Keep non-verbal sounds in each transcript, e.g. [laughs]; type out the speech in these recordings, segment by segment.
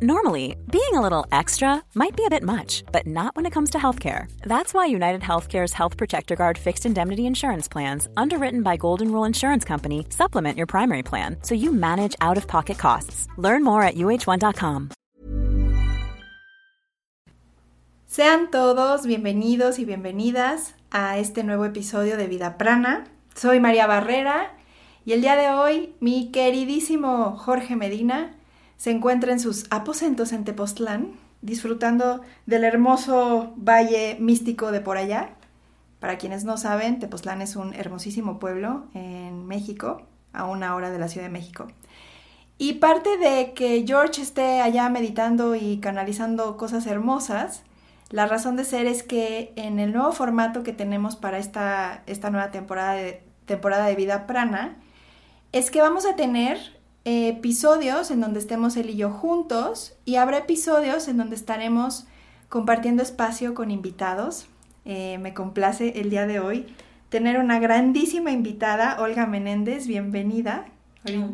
Normally, being a little extra might be a bit much, but not when it comes to healthcare. That's why United Healthcare's Health Protector Guard fixed indemnity insurance plans, underwritten by Golden Rule Insurance Company, supplement your primary plan so you manage out of pocket costs. Learn more at uh1.com. Sean todos bienvenidos y bienvenidas a este nuevo episodio de Vida Prana. Soy María Barrera y el día de hoy mi queridísimo Jorge Medina se encuentra en sus aposentos en Tepoztlán, disfrutando del hermoso valle místico de por allá. Para quienes no saben, Tepoztlán es un hermosísimo pueblo en México, a una hora de la Ciudad de México. Y parte de que George esté allá meditando y canalizando cosas hermosas, la razón de ser es que en el nuevo formato que tenemos para esta, esta nueva temporada temporada de Vida Prana, es que vamos a tener episodios en donde estemos él y yo juntos y habrá episodios en donde estaremos compartiendo espacio con invitados. Eh, me complace el día de hoy tener una grandísima invitada, Olga Menéndez, bienvenida.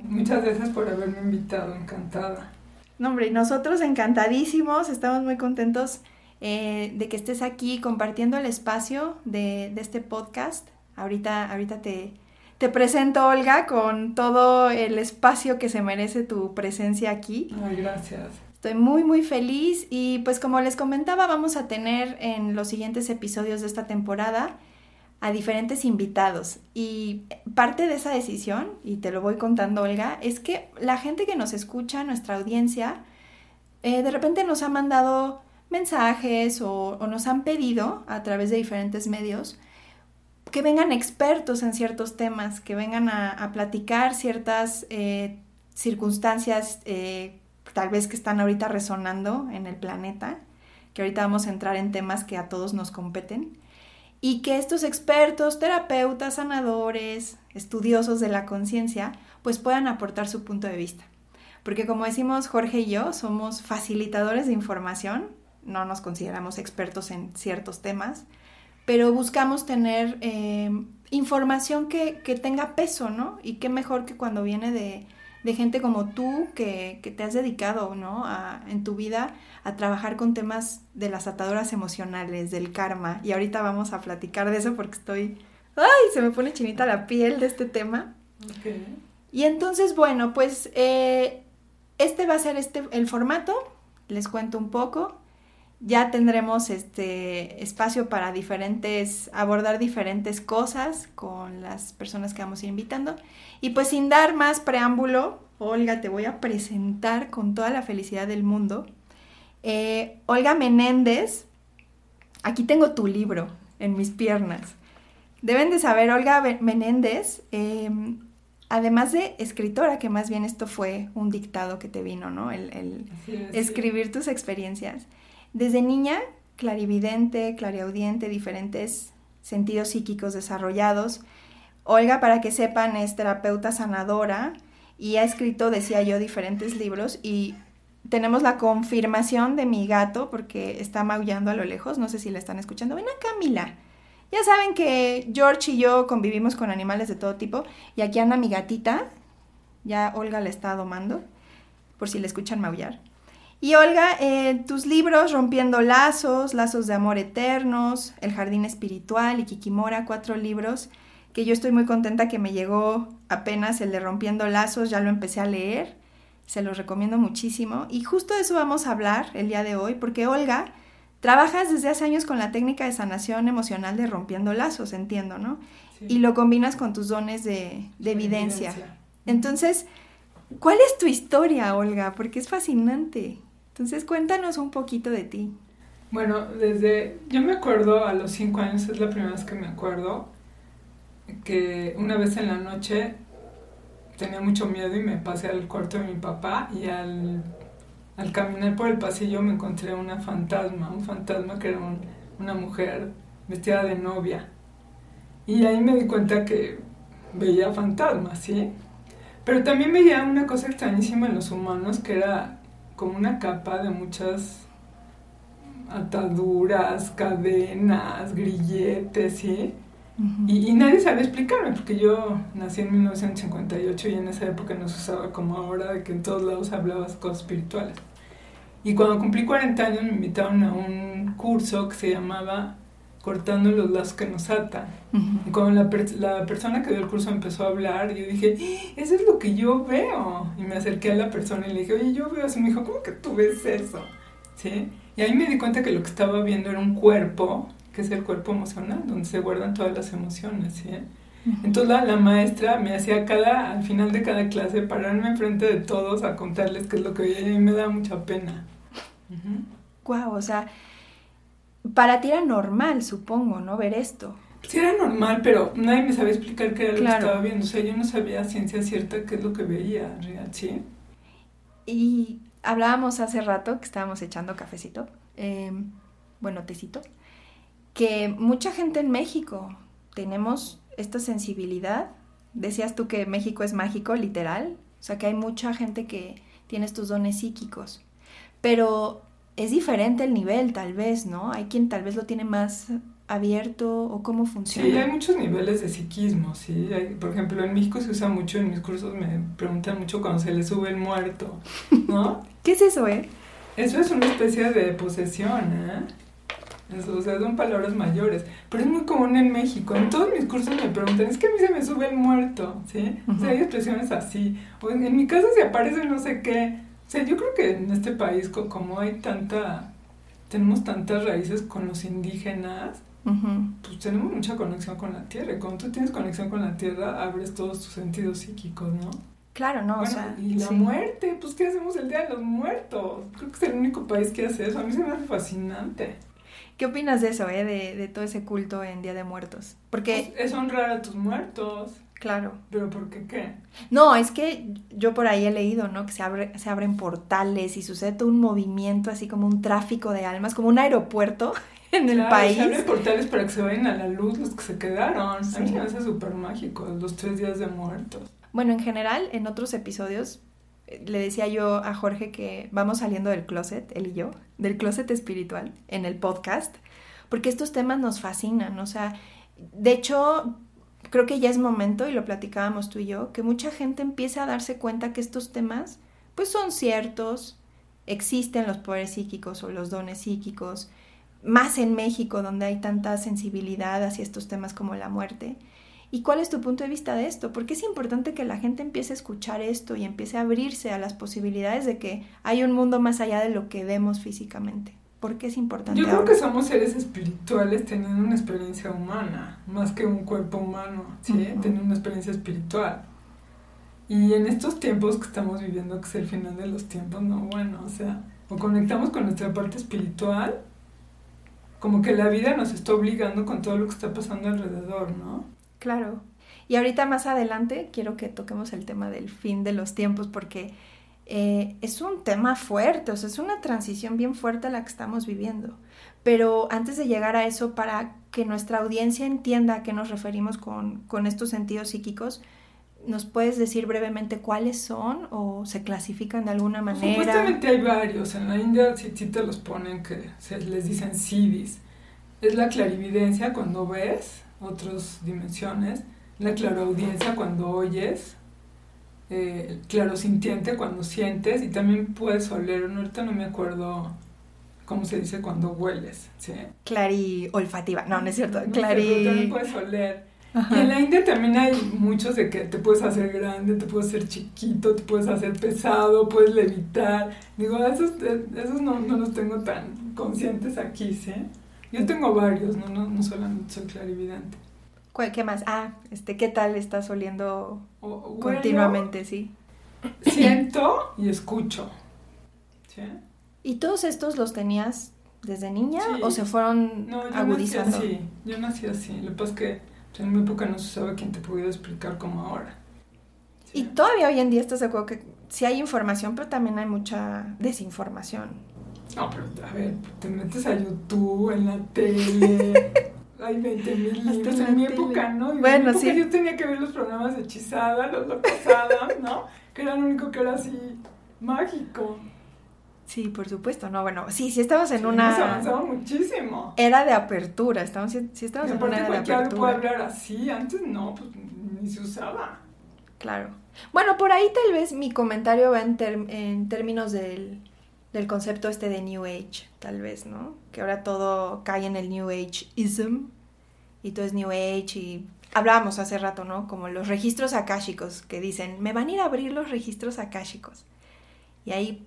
Muchas gracias por haberme invitado, encantada. No, hombre, nosotros encantadísimos, estamos muy contentos eh, de que estés aquí compartiendo el espacio de, de este podcast. Ahorita, ahorita te, te presento, Olga, con todo el espacio que se merece tu presencia aquí. Ay, gracias. Estoy muy, muy feliz y pues como les comentaba, vamos a tener en los siguientes episodios de esta temporada a diferentes invitados. Y parte de esa decisión, y te lo voy contando, Olga, es que la gente que nos escucha, nuestra audiencia, eh, de repente nos ha mandado mensajes o, o nos han pedido a través de diferentes medios que vengan expertos en ciertos temas, que vengan a, platicar ciertas eh, circunstancias eh, tal vez que están ahorita resonando en el planeta, que ahorita vamos a entrar en temas que a todos nos competen, y que estos expertos, terapeutas, sanadores, estudiosos de la conciencia, pues puedan aportar su punto de vista. Porque como decimos Jorge y yo, somos facilitadores de información, no nos consideramos expertos en ciertos temas, pero buscamos tener eh, información que, tenga peso, ¿no? Y qué mejor que cuando viene de, gente como tú que, te has dedicado, ¿no? en tu vida a trabajar con temas de las ataduras emocionales, del karma. Y ahorita vamos a platicar de eso porque estoy... ¡Ay! Se me pone chinita la piel de este tema. Y entonces, bueno, pues eh, este va a ser este, el formato. Les cuento un poco ya tendremos este espacio para diferentes, abordar diferentes cosas con las personas que vamos a ir invitando. Y pues sin dar más preámbulo, Olga, te voy a presentar con toda la felicidad del mundo. Eh, Olga Menéndez, aquí tengo tu libro en mis piernas. Deben de saber, Olga Menéndez, em, además de escritora, que más bien esto fue un dictado que te vino, ¿no? El, escribir tus experiencias. Desde niña, clarividente, clariaudiente, diferentes sentidos psíquicos desarrollados. Olga, para que sepan, es terapeuta sanadora y ha escrito, decía yo, diferentes libros y tenemos la confirmación de mi gato porque está maullando a lo lejos, no sé si la están escuchando. Ven acá, Mila. Ya saben que George y yo convivimos con animales de todo tipo y aquí anda mi gatita, ya Olga la está domando, por si le escuchan maullar. Y Olga, eh, tus libros Rompiendo Lazos, Lazos de Amor Eternos, El Jardín Espiritual y Kikimora, cuatro libros que yo estoy muy contenta que me llegó apenas el de Rompiendo Lazos, ya lo empecé a leer, se los recomiendo muchísimo. Y justo de eso vamos a hablar el día de hoy, porque Olga, trabajas desde hace años con la técnica de sanación emocional de Rompiendo Lazos, entiendo, ¿no? Y lo combinas con tus dones de, evidencia. Entonces, ¿cuál es tu historia, Olga? Porque es fascinante. Entonces cuéntanos un poquito de ti. Bueno, desde, yo me acuerdo a los cinco años, es la primera vez que me acuerdo, que una vez en la noche tenía mucho miedo y me pasé al cuarto de mi papá y al, caminar por el pasillo me encontré una fantasma, un fantasma que era una mujer vestida de novia. Y ahí me di cuenta que veía fantasmas, ¿sí? Pero también veía una cosa extrañísima en los humanos que era como una capa de muchas ataduras, cadenas, grilletes, ¿sí? y, nadie sabe explicarme, porque yo nací en 1958 y en esa época no se usaba como ahora, de que en todos lados hablabas cosas espirituales. Y cuando cumplí 40 años me invitaron a un curso que se llamaba Cortando los lazos que nos atan. Y cuando la, la, persona que dio el curso empezó a hablar, yo dije, ¡Ah! eso es lo que yo veo. Y me acerqué a la persona y le dije, oye, yo veo eso. Y me dijo, ¿cómo que tú ves eso? ¿Sí? Y ahí me di cuenta que lo que estaba viendo era un cuerpo, que es el cuerpo emocional, donde se guardan todas las emociones. ¿sí? Entonces la, maestra me hacía cada, al final de cada clase, pararme enfrente de todos a contarles qué es lo que veía y me da mucha pena. Guau, o sea, para ti era normal, supongo, ¿no? Ver esto. Sí, era normal, pero nadie me sabía explicar qué era lo que estaba viendo. O sea, yo no sabía ciencia cierta qué es lo que veía, real, ¿sí? Y hablábamos hace rato que estábamos echando cafecito, em, bueno, tecito, que mucha gente en México tenemos esta sensibilidad. Decías tú que México es mágico, literal. O sea, que hay mucha gente que tiene estos dones psíquicos. Pero es diferente el nivel, tal vez, ¿no? Hay quien tal vez lo tiene más abierto o cómo funciona. Sí, hay muchos niveles de psiquismo, sí. por ejemplo, en México se usa mucho, en mis cursos me preguntan mucho cuando se le sube el muerto, ¿no? [laughs] ¿Qué es eso, eh? Eso es una especie de posesión, ¿eh? o sea, son palabras mayores. Pero es muy común en México. En todos mis cursos me preguntan, es que a mí se me sube el muerto, ¿sí? O sea, hay expresiones así. O en, mi casa se aparece no sé qué. O sea, yo creo que en este país, como hay tanta, tenemos tantas raíces con los indígenas, pues tenemos mucha conexión con la tierra. Y cuando tú tienes conexión con la tierra, abres todos tus sentidos psíquicos, ¿no? Claro, no, o sea. Y la muerte, pues ¿qué hacemos el Día de los Muertos? Creo que es el único país que hace eso. A mí se me hace fascinante. ¿Qué opinas de eso, eh? De, de todo ese culto en Día de Muertos. Porque... Pues, es honrar a tus muertos. Claro. ¿Pero por qué qué? No, es que yo por ahí he leído, ¿no? Que se, abre, se abren portales y sucede todo un movimiento, así como un tráfico de almas, como un aeropuerto [laughs] en el país. Se abren portales para que se vayan a la luz los que se quedaron. Sí. A mí me hace súper mágico, los tres días de muertos. Bueno, en general, en otros episodios le decía yo a Jorge que vamos saliendo del closet, él y yo, del closet espiritual en el podcast, porque estos temas nos fascinan, o sea, de hecho, creo que ya es momento, y lo platicábamos tú y yo, que mucha gente empiece a darse cuenta que estos temas, pues son ciertos, existen los poderes psíquicos o los dones psíquicos, más en México, donde hay tanta sensibilidad hacia estos temas como la muerte, ¿Y cuál es tu punto de vista de esto? Porque es importante que la gente empiece a escuchar esto y empiece a abrirse a las posibilidades de que hay un mundo más allá de lo que vemos físicamente. ¿Por qué es importante? Yo creo que somos seres espirituales teniendo una experiencia humana, más que un cuerpo humano, ¿sí? Teniendo una experiencia espiritual. Y en estos tiempos que estamos viviendo, que es el final de los tiempos, no, bueno, o sea, o conectamos con nuestra parte espiritual, como que la vida nos está obligando con todo lo que está pasando alrededor, ¿no? Claro. Y ahorita más adelante quiero que toquemos el tema del fin de los tiempos porque eh, es un tema fuerte, o sea, es una transición bien fuerte la que estamos viviendo. Pero antes de llegar a eso, para que nuestra audiencia entienda a qué nos referimos con, con estos sentidos psíquicos, ¿nos puedes decir brevemente cuáles son o se clasifican de alguna manera? Supuestamente hay varios. En la India sí, te los ponen que se les dicen siddhis. Es la clarividencia cuando ves otras dimensiones, la claroaudiencia cuando oyes, eh, claro sintiente cuando sientes y también puedes oler, ahorita no me acuerdo cómo se dice cuando hueles, ¿sí? Clari olfativa, no, no es cierto, no clari... también puedes oler. Y en la India también hay muchos de que te puedes hacer grande, te puedes hacer chiquito, te puedes hacer pesado, puedes levitar. Digo, esos, esos no, no los tengo tan conscientes aquí, ¿sí? Yo tengo varios, no, no, no solamente soy clarividente. ¿Qué más? Ah, este, ¿qué tal estás oliendo continuamente, sí? Siento y escucho. ¿Sí? ¿Y todos estos los tenías desde niña o se fueron no, yo agudizando? Nací así, yo nací así. Lo que pasa es que en mi época no se usaba quien te pudiera explicar como ahora. Y todavía hoy en día estás de acuerdo que sí hay información, pero también hay mucha desinformación. No, pero a ver, te metes a YouTube, en la tele. [laughs] hay 20 mil libros. En mi época, ¿no? Y bueno, época yo tenía que ver los programas de Hechizada, los Locos ¿no? Que era lo único que era así mágico. Sí, por supuesto, no, bueno, sí, sí estamos en una... Se avanzaba muchísimo. Era de apertura, estamos, sí, estamos en una era de apertura. puede hablar así, antes no, pues ni se usaba. Claro. Bueno, por ahí tal vez mi comentario va en, en términos del del concepto este de New Age, tal vez, ¿no? Que ahora todo cae en el New Age-ism y todo es New Age y hablábamos hace rato, ¿no? Como los registros akáshicos que dicen, me van a ir a abrir los registros akáshicos. Y ahí,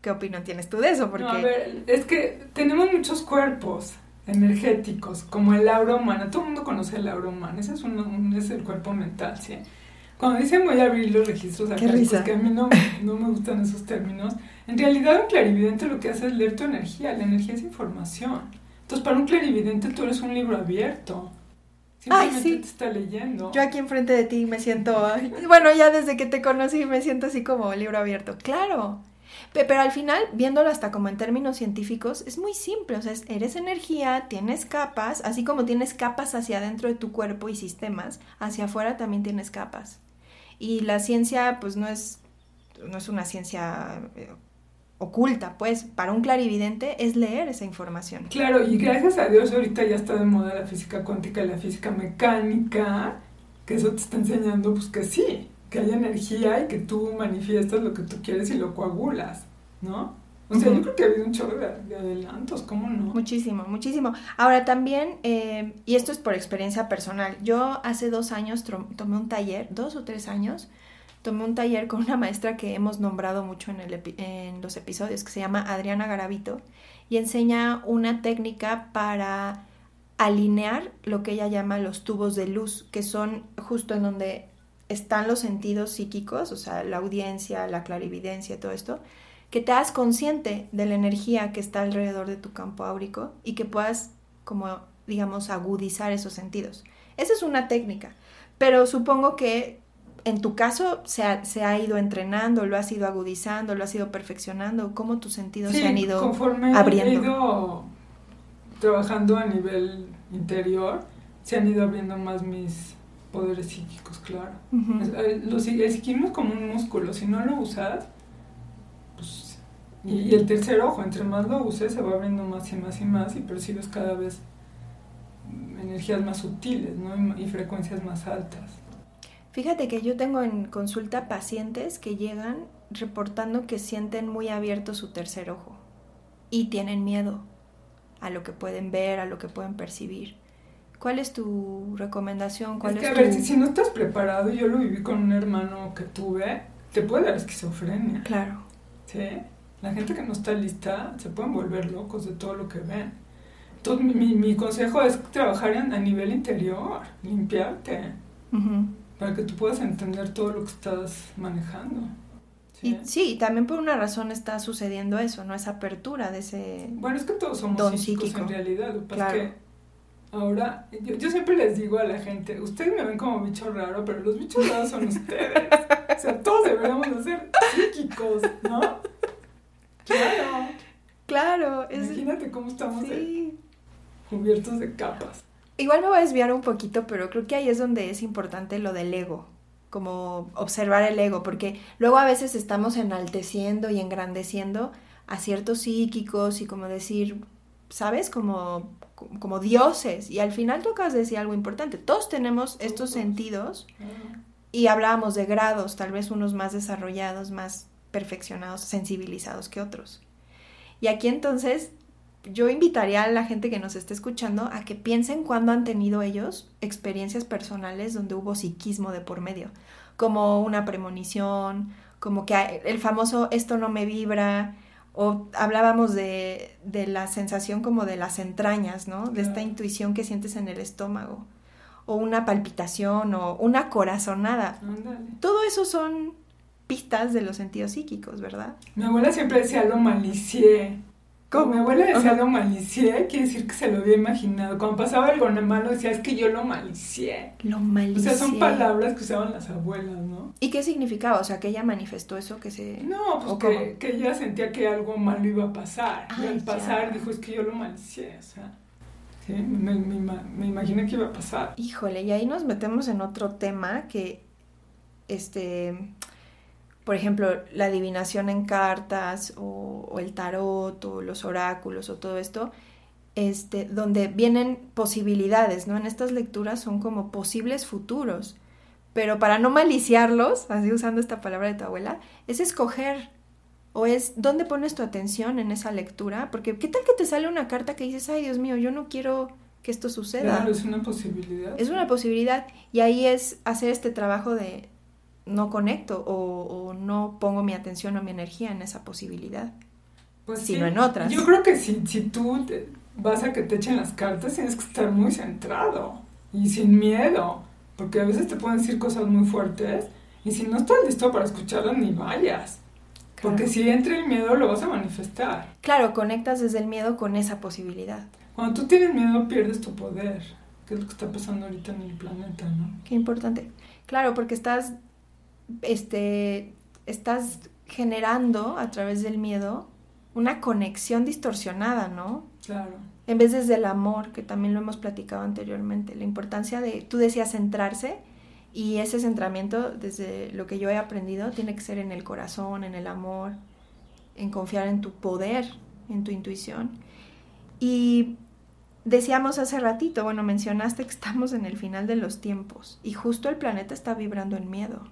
¿qué opinión tienes tú de eso? Porque... No, a ver, es que tenemos muchos cuerpos energéticos, como el aura humana. Todo el mundo conoce el aura humana, ese es, un, es el cuerpo mental, ¿sí? Cuando dicen voy a abrir los registros akáshicos, que a mí no, no me gustan esos términos, en realidad un clarividente lo que hace es leer tu energía, la energía es información. Entonces para un clarividente tú eres un libro abierto. Simplemente Ay, sí. te está leyendo. Yo aquí enfrente de ti me siento, bueno, ya desde que te conocí me siento así como libro abierto. Claro. Pero al final, viéndolo hasta como en términos científicos, es muy simple. O sea, eres energía, tienes capas, así como tienes capas hacia adentro de tu cuerpo y sistemas, hacia afuera también tienes capas. Y la ciencia, pues no es, no es una ciencia eh, oculta, pues para un clarividente es leer esa información. Claro, y gracias a Dios ahorita ya está de moda la física cuántica y la física mecánica, que eso te está enseñando pues que sí, que hay energía y que tú manifiestas lo que tú quieres y lo coagulas, ¿no? O sea, uh -huh. yo creo que ha habido un chorro de, de, adelantos, ¿cómo no? Muchísimo, muchísimo. Ahora también, eh, y esto es por experiencia personal, yo hace dos años tomé un taller, dos o tres años, tomé un taller con una maestra que hemos nombrado mucho en, el en los episodios, que se llama Adriana Garavito, y enseña una técnica para alinear lo que ella llama los tubos de luz, que son justo en donde están los sentidos psíquicos, o sea, la audiencia, la clarividencia, todo esto, que te hagas consciente de la energía que está alrededor de tu campo áurico y que puedas, como digamos, agudizar esos sentidos. Esa es una técnica, pero supongo que en tu caso se ha, se ha, ido entrenando, lo has ido agudizando, lo has ido perfeccionando, cómo tus sentidos sí, se han ido conforme abriendo. he ido trabajando a nivel interior, se han ido abriendo más mis poderes psíquicos, claro. Uh -huh. Lo, el psiquismo es como un músculo, si no lo usas, pues... Y, y, el tercer ojo, entre más lo uses, se va abriendo más y más y más y percibes cada vez energías más sutiles, ¿no? Y, y frecuencias más altas. Fíjate que yo tengo en consulta pacientes que llegan reportando que sienten muy abierto su tercer ojo y tienen miedo a lo que pueden ver, a lo que pueden percibir. ¿Cuál es tu recomendación? ¿Cuál es que, es a tu... ver, si, si, no estás preparado, yo lo viví con un hermano que tuve, te puede dar esquizofrenia. Claro. Sí. La gente que no está lista se pueden volver locos de todo lo que ven. Entonces, mi, mi, mi consejo es trabajar en, a nivel interior, limpiarte. Uh -huh para que tú puedas entender todo lo que estás manejando. ¿sí? Y sí, también por una razón está sucediendo eso, ¿no? Esa apertura de ese Bueno, es que todos somos don psíquicos psíquico. en realidad. Lo que claro. es que ahora, yo, yo, siempre les digo a la gente, ustedes me ven como bicho raro, pero los bichos raros son ustedes. o sea, todos deberíamos de ser psíquicos, ¿no? Claro. Claro. Es... Imagínate cómo estamos sí. de, cubiertos de capas. Igual me voy a desviar un poquito, pero creo que ahí es donde es importante lo del ego, como observar el ego, porque luego a veces estamos enalteciendo y engrandeciendo a ciertos psíquicos y como decir, ¿sabes? Como, como dioses. Y al final de decir algo importante. Todos tenemos estos sentidos y hablábamos de grados, tal vez unos más desarrollados, más perfeccionados, sensibilizados que otros. Y aquí entonces yo invitaría a la gente que nos esté escuchando a que piensen cuándo han tenido ellos experiencias personales donde hubo psiquismo de por medio, como una premonición, como que el famoso esto no me vibra, o hablábamos de, de la sensación como de las entrañas, ¿no? De esta intuición que sientes en el estómago, o una palpitación, o una corazonada. Ándale. Todo eso son pistas de los sentidos psíquicos, ¿verdad? Mi abuela siempre decía lo malicié. Como mi abuela decía lo malicié, quiere decir que se lo había imaginado. Cuando pasaba algo malo decía, es que yo lo malicié. Lo malicié. O sea, son palabras que usaban las abuelas, ¿no? ¿Y qué significaba? O sea, que ella manifestó eso que se... No, pues que, que, ella sentía que algo malo iba a pasar. Ay, y al pasar ya. dijo, es que yo lo malicié, o sea... Sí, me, me, me imaginé que iba a pasar. Híjole, y ahí nos metemos en otro tema que, este por ejemplo, la adivinación en cartas o, o, el tarot o los oráculos o todo esto, este, donde vienen posibilidades, ¿no? En estas lecturas son como posibles futuros, pero para no maliciarlos, así usando esta palabra de tu abuela, es escoger o es dónde pones tu atención en esa lectura, porque qué tal que te sale una carta que dices, ay Dios mío, yo no quiero que esto suceda. Claro, es una posibilidad. Es una posibilidad y ahí es hacer este trabajo de no conecto o, no pongo mi atención o mi energía en esa posibilidad, pues sino en otras. Yo creo que si, si tú vas a que te echen las cartas, tienes que estar muy centrado y sin miedo, porque a veces te pueden decir cosas muy fuertes y si no estás listo para escucharlas, ni vayas. Porque si entra el miedo, lo vas a manifestar. Claro, conectas desde el miedo con esa posibilidad. Cuando tú tienes miedo, pierdes tu poder, que es lo que está pasando ahorita en el planeta, ¿no? Qué importante. Claro, porque estás, este, estás generando a través del miedo una conexión distorsionada, ¿no? Claro. En vez desde el amor, que también lo hemos platicado anteriormente, la importancia de, tú decías centrarse, y ese centramiento, desde lo que yo he aprendido, tiene que ser en el corazón, en el amor, en confiar en tu poder, en tu intuición. Y decíamos hace ratito, bueno, mencionaste que estamos en el final de los tiempos y justo el planeta está vibrando en miedo.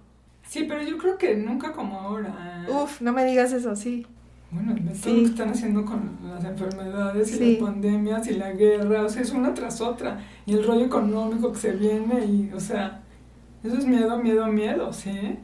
Sí, pero yo creo que nunca como ahora. Uf, no me digas eso, sí. Bueno, todo lo que están haciendo con las enfermedades y las pandemias y la guerra, o sea, es una tras otra. Y el rollo económico que se viene y, o sea, eso es miedo, miedo, miedo, ¿sí?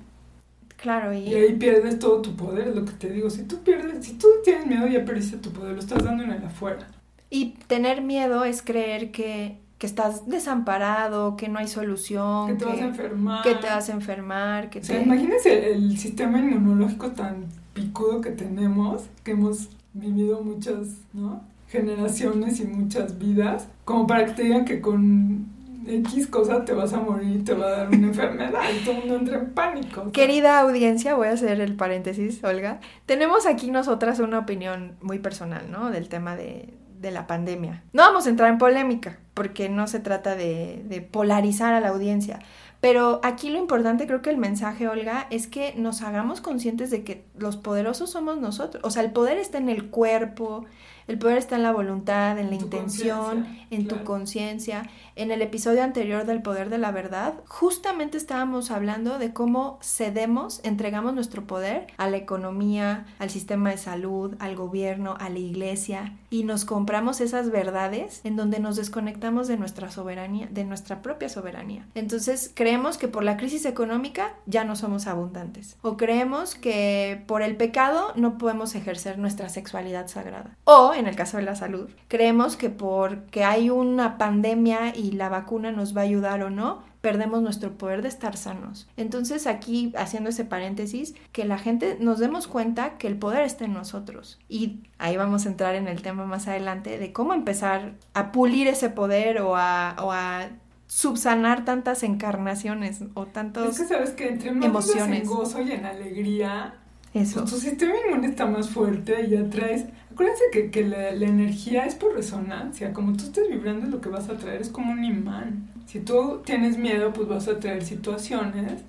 Claro, y... y ahí pierdes todo tu poder, lo que te digo. Si tú pierdes, si tú tienes miedo, ya perdiste tu poder, lo estás dando en el afuera. Y tener miedo es creer que, que estás desamparado, que no hay solución. Que te vas a enfermar. Que te vas a enfermar. Que o sea, imagínense el, sistema inmunológico tan picudo que tenemos, que hemos vivido muchas, ¿no? generaciones y muchas vidas, como para que te digan que con X cosa te vas a morir, te va a dar una enfermedad y todo el mundo entra en pánico. Querida audiencia, voy a hacer el paréntesis, Olga. Tenemos aquí nosotras una opinión muy personal, ¿no? Del tema de, de la pandemia. No vamos a entrar en polémica, porque no se trata de, de, polarizar a la audiencia. Pero aquí lo importante, creo que el mensaje, Olga, es que nos hagamos conscientes de que los poderosos somos nosotros. O sea, el poder está en el cuerpo, el poder está en la voluntad, en la intención, en tu conciencia. En el episodio anterior del poder de la verdad, justamente estábamos hablando de cómo cedemos, entregamos nuestro poder a la economía, al sistema de salud, al gobierno, a la iglesia y nos compramos esas verdades en donde nos desconectamos de nuestra soberanía, de nuestra propia soberanía. Entonces, creemos que por la crisis económica ya no somos abundantes o creemos que por el pecado no podemos ejercer nuestra sexualidad sagrada. O en el caso de la salud. Creemos que porque hay una pandemia y la vacuna nos va a ayudar o no, perdemos nuestro poder de estar sanos. Entonces aquí, haciendo ese paréntesis, que la gente nos demos cuenta que el poder está en nosotros. Y ahí vamos a entrar en el tema más adelante de cómo empezar a pulir ese poder o a, o a subsanar tantas encarnaciones o tantos es que sabes que entre más emociones en gozo y en alegría eso pues tu sistema inmune está más fuerte y atraes Acuérdense que, que la, energía es por resonancia. Como tú estés vibrando, lo que vas a traer es como un imán. Si tú tienes miedo, pues vas a traer situaciones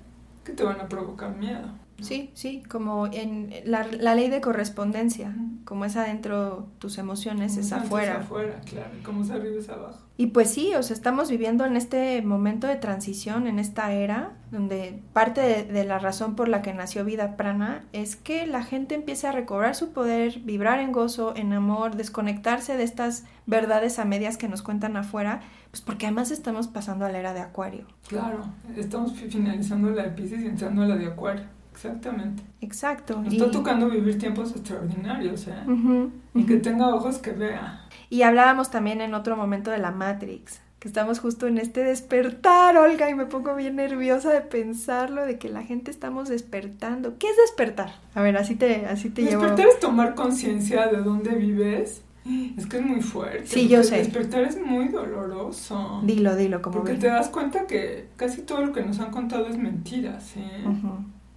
que te van a provocar miedo. Sí, sí, como en la, la, ley de correspondencia, como es adentro tus emociones, es afuera. Es afuera, claro, como es arriba es abajo. Y pues sí, o sea, estamos viviendo en este momento de transición, en esta era, donde parte de, de, la razón por la que nació Vida Prana es que la gente empiece a recobrar su poder, vibrar en gozo, en amor, desconectarse de estas verdades a medias que nos cuentan afuera, pues porque además estamos pasando a la era de Acuario. Claro, estamos finalizando la de Pisces y entrando a la de Acuario. Exactamente. Exacto. Nos está tocando vivir tiempos extraordinarios, ¿eh? y que tenga ojos que vea. Y hablábamos también en otro momento de la Matrix, que estamos justo en este despertar, Olga, y me pongo bien nerviosa de pensarlo, de que la gente estamos despertando. ¿Qué es despertar? A ver, así te, así te Despertar es tomar conciencia de dónde vives. Es que es muy fuerte. Sí, yo sé. Despertar es muy doloroso. Dilo, dilo, como Porque te das cuenta que casi todo lo que nos han contado es mentira, ¿sí?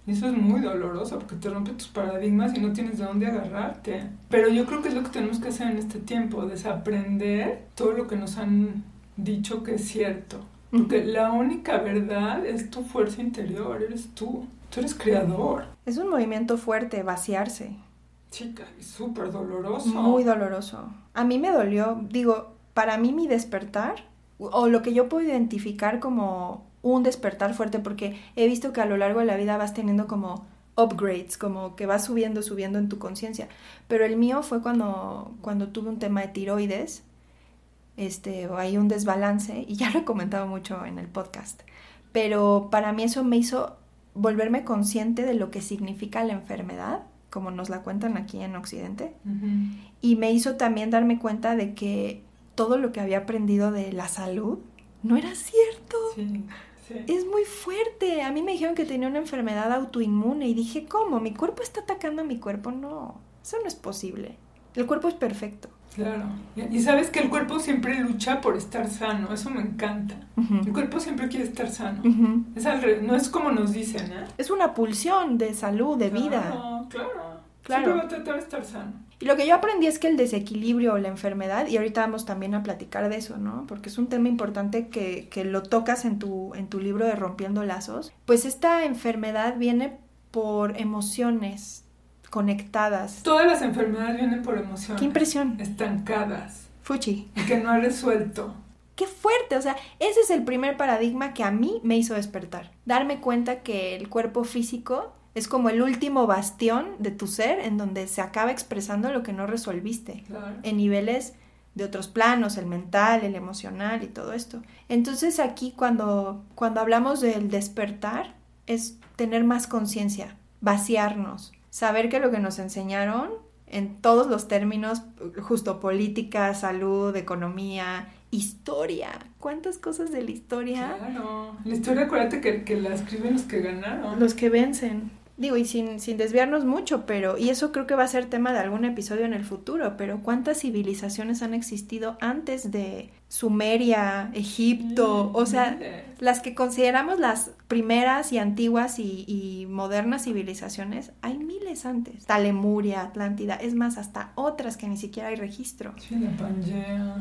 Y eso es muy doloroso porque te rompe tus paradigmas y no tienes de dónde agarrarte. Pero yo creo que es lo que tenemos que hacer en este tiempo, desaprender todo lo que nos han dicho que es cierto. Porque la única verdad es tu fuerza interior, eres tú. Tú eres creador. Es un movimiento fuerte, vaciarse. Chica, es súper doloroso. Muy doloroso. A mí me dolió, digo, para mí mi despertar, o lo que yo puedo identificar como un despertar fuerte porque he visto que a lo largo de la vida vas teniendo como upgrades, como que va subiendo, subiendo en tu conciencia. Pero el mío fue cuando, cuando tuve un tema de tiroides, este, o hay un desbalance, y ya lo he comentado mucho en el podcast. Pero para mí eso me hizo volverme consciente de lo que significa la enfermedad, como nos la cuentan aquí en Occidente, y me hizo también darme cuenta de que todo lo que había aprendido de la salud no era cierto. Es muy fuerte. A mí me dijeron que tenía una enfermedad autoinmune y dije, ¿cómo? ¿Mi cuerpo está atacando a mi cuerpo? No, eso no es posible. El cuerpo es perfecto. Claro. Y sabes que el cuerpo siempre lucha por estar sano, eso me encanta. El cuerpo siempre quiere estar sano. no es como nos dicen, ¿eh? Es una pulsión de salud, de vida. Claro, claro. Siempre va a tratar de estar sano. Y lo que yo aprendí es que el desequilibrio o la enfermedad, y ahorita vamos también a platicar de eso, ¿no? Porque es un tema importante que, que lo tocas en tu, en tu libro de Rompiendo Lazos. Pues esta enfermedad viene por emociones conectadas. Todas las enfermedades vienen por emociones. Qué impresión. Estancadas. Fuchi. Y que no ha resuelto. Qué fuerte, o sea, ese es el primer paradigma que a mí me hizo despertar. Darme cuenta que el cuerpo físico es como el último bastión de tu ser en donde se acaba expresando lo que no resolviste. En niveles de otros planos, el mental, el emocional y todo esto. Entonces aquí cuando, cuando hablamos del despertar es tener más conciencia, vaciarnos, saber que lo que nos enseñaron en todos los términos, justo política, salud, economía, historia. ¿Cuántas cosas de la historia? Claro, la historia acuérdate que, que la escriben los que ganaron. Los que vencen digo, y sin, sin desviarnos mucho, pero, y eso creo que va a ser tema de algún episodio en el futuro, pero ¿cuántas civilizaciones han existido antes de Sumeria, Egipto? O sea, [laughs] las que consideramos las primeras y antiguas y, y modernas civilizaciones, hay miles antes. Talemuria, Atlántida, es más, hasta otras que ni siquiera hay registro. Sí, la Pangea.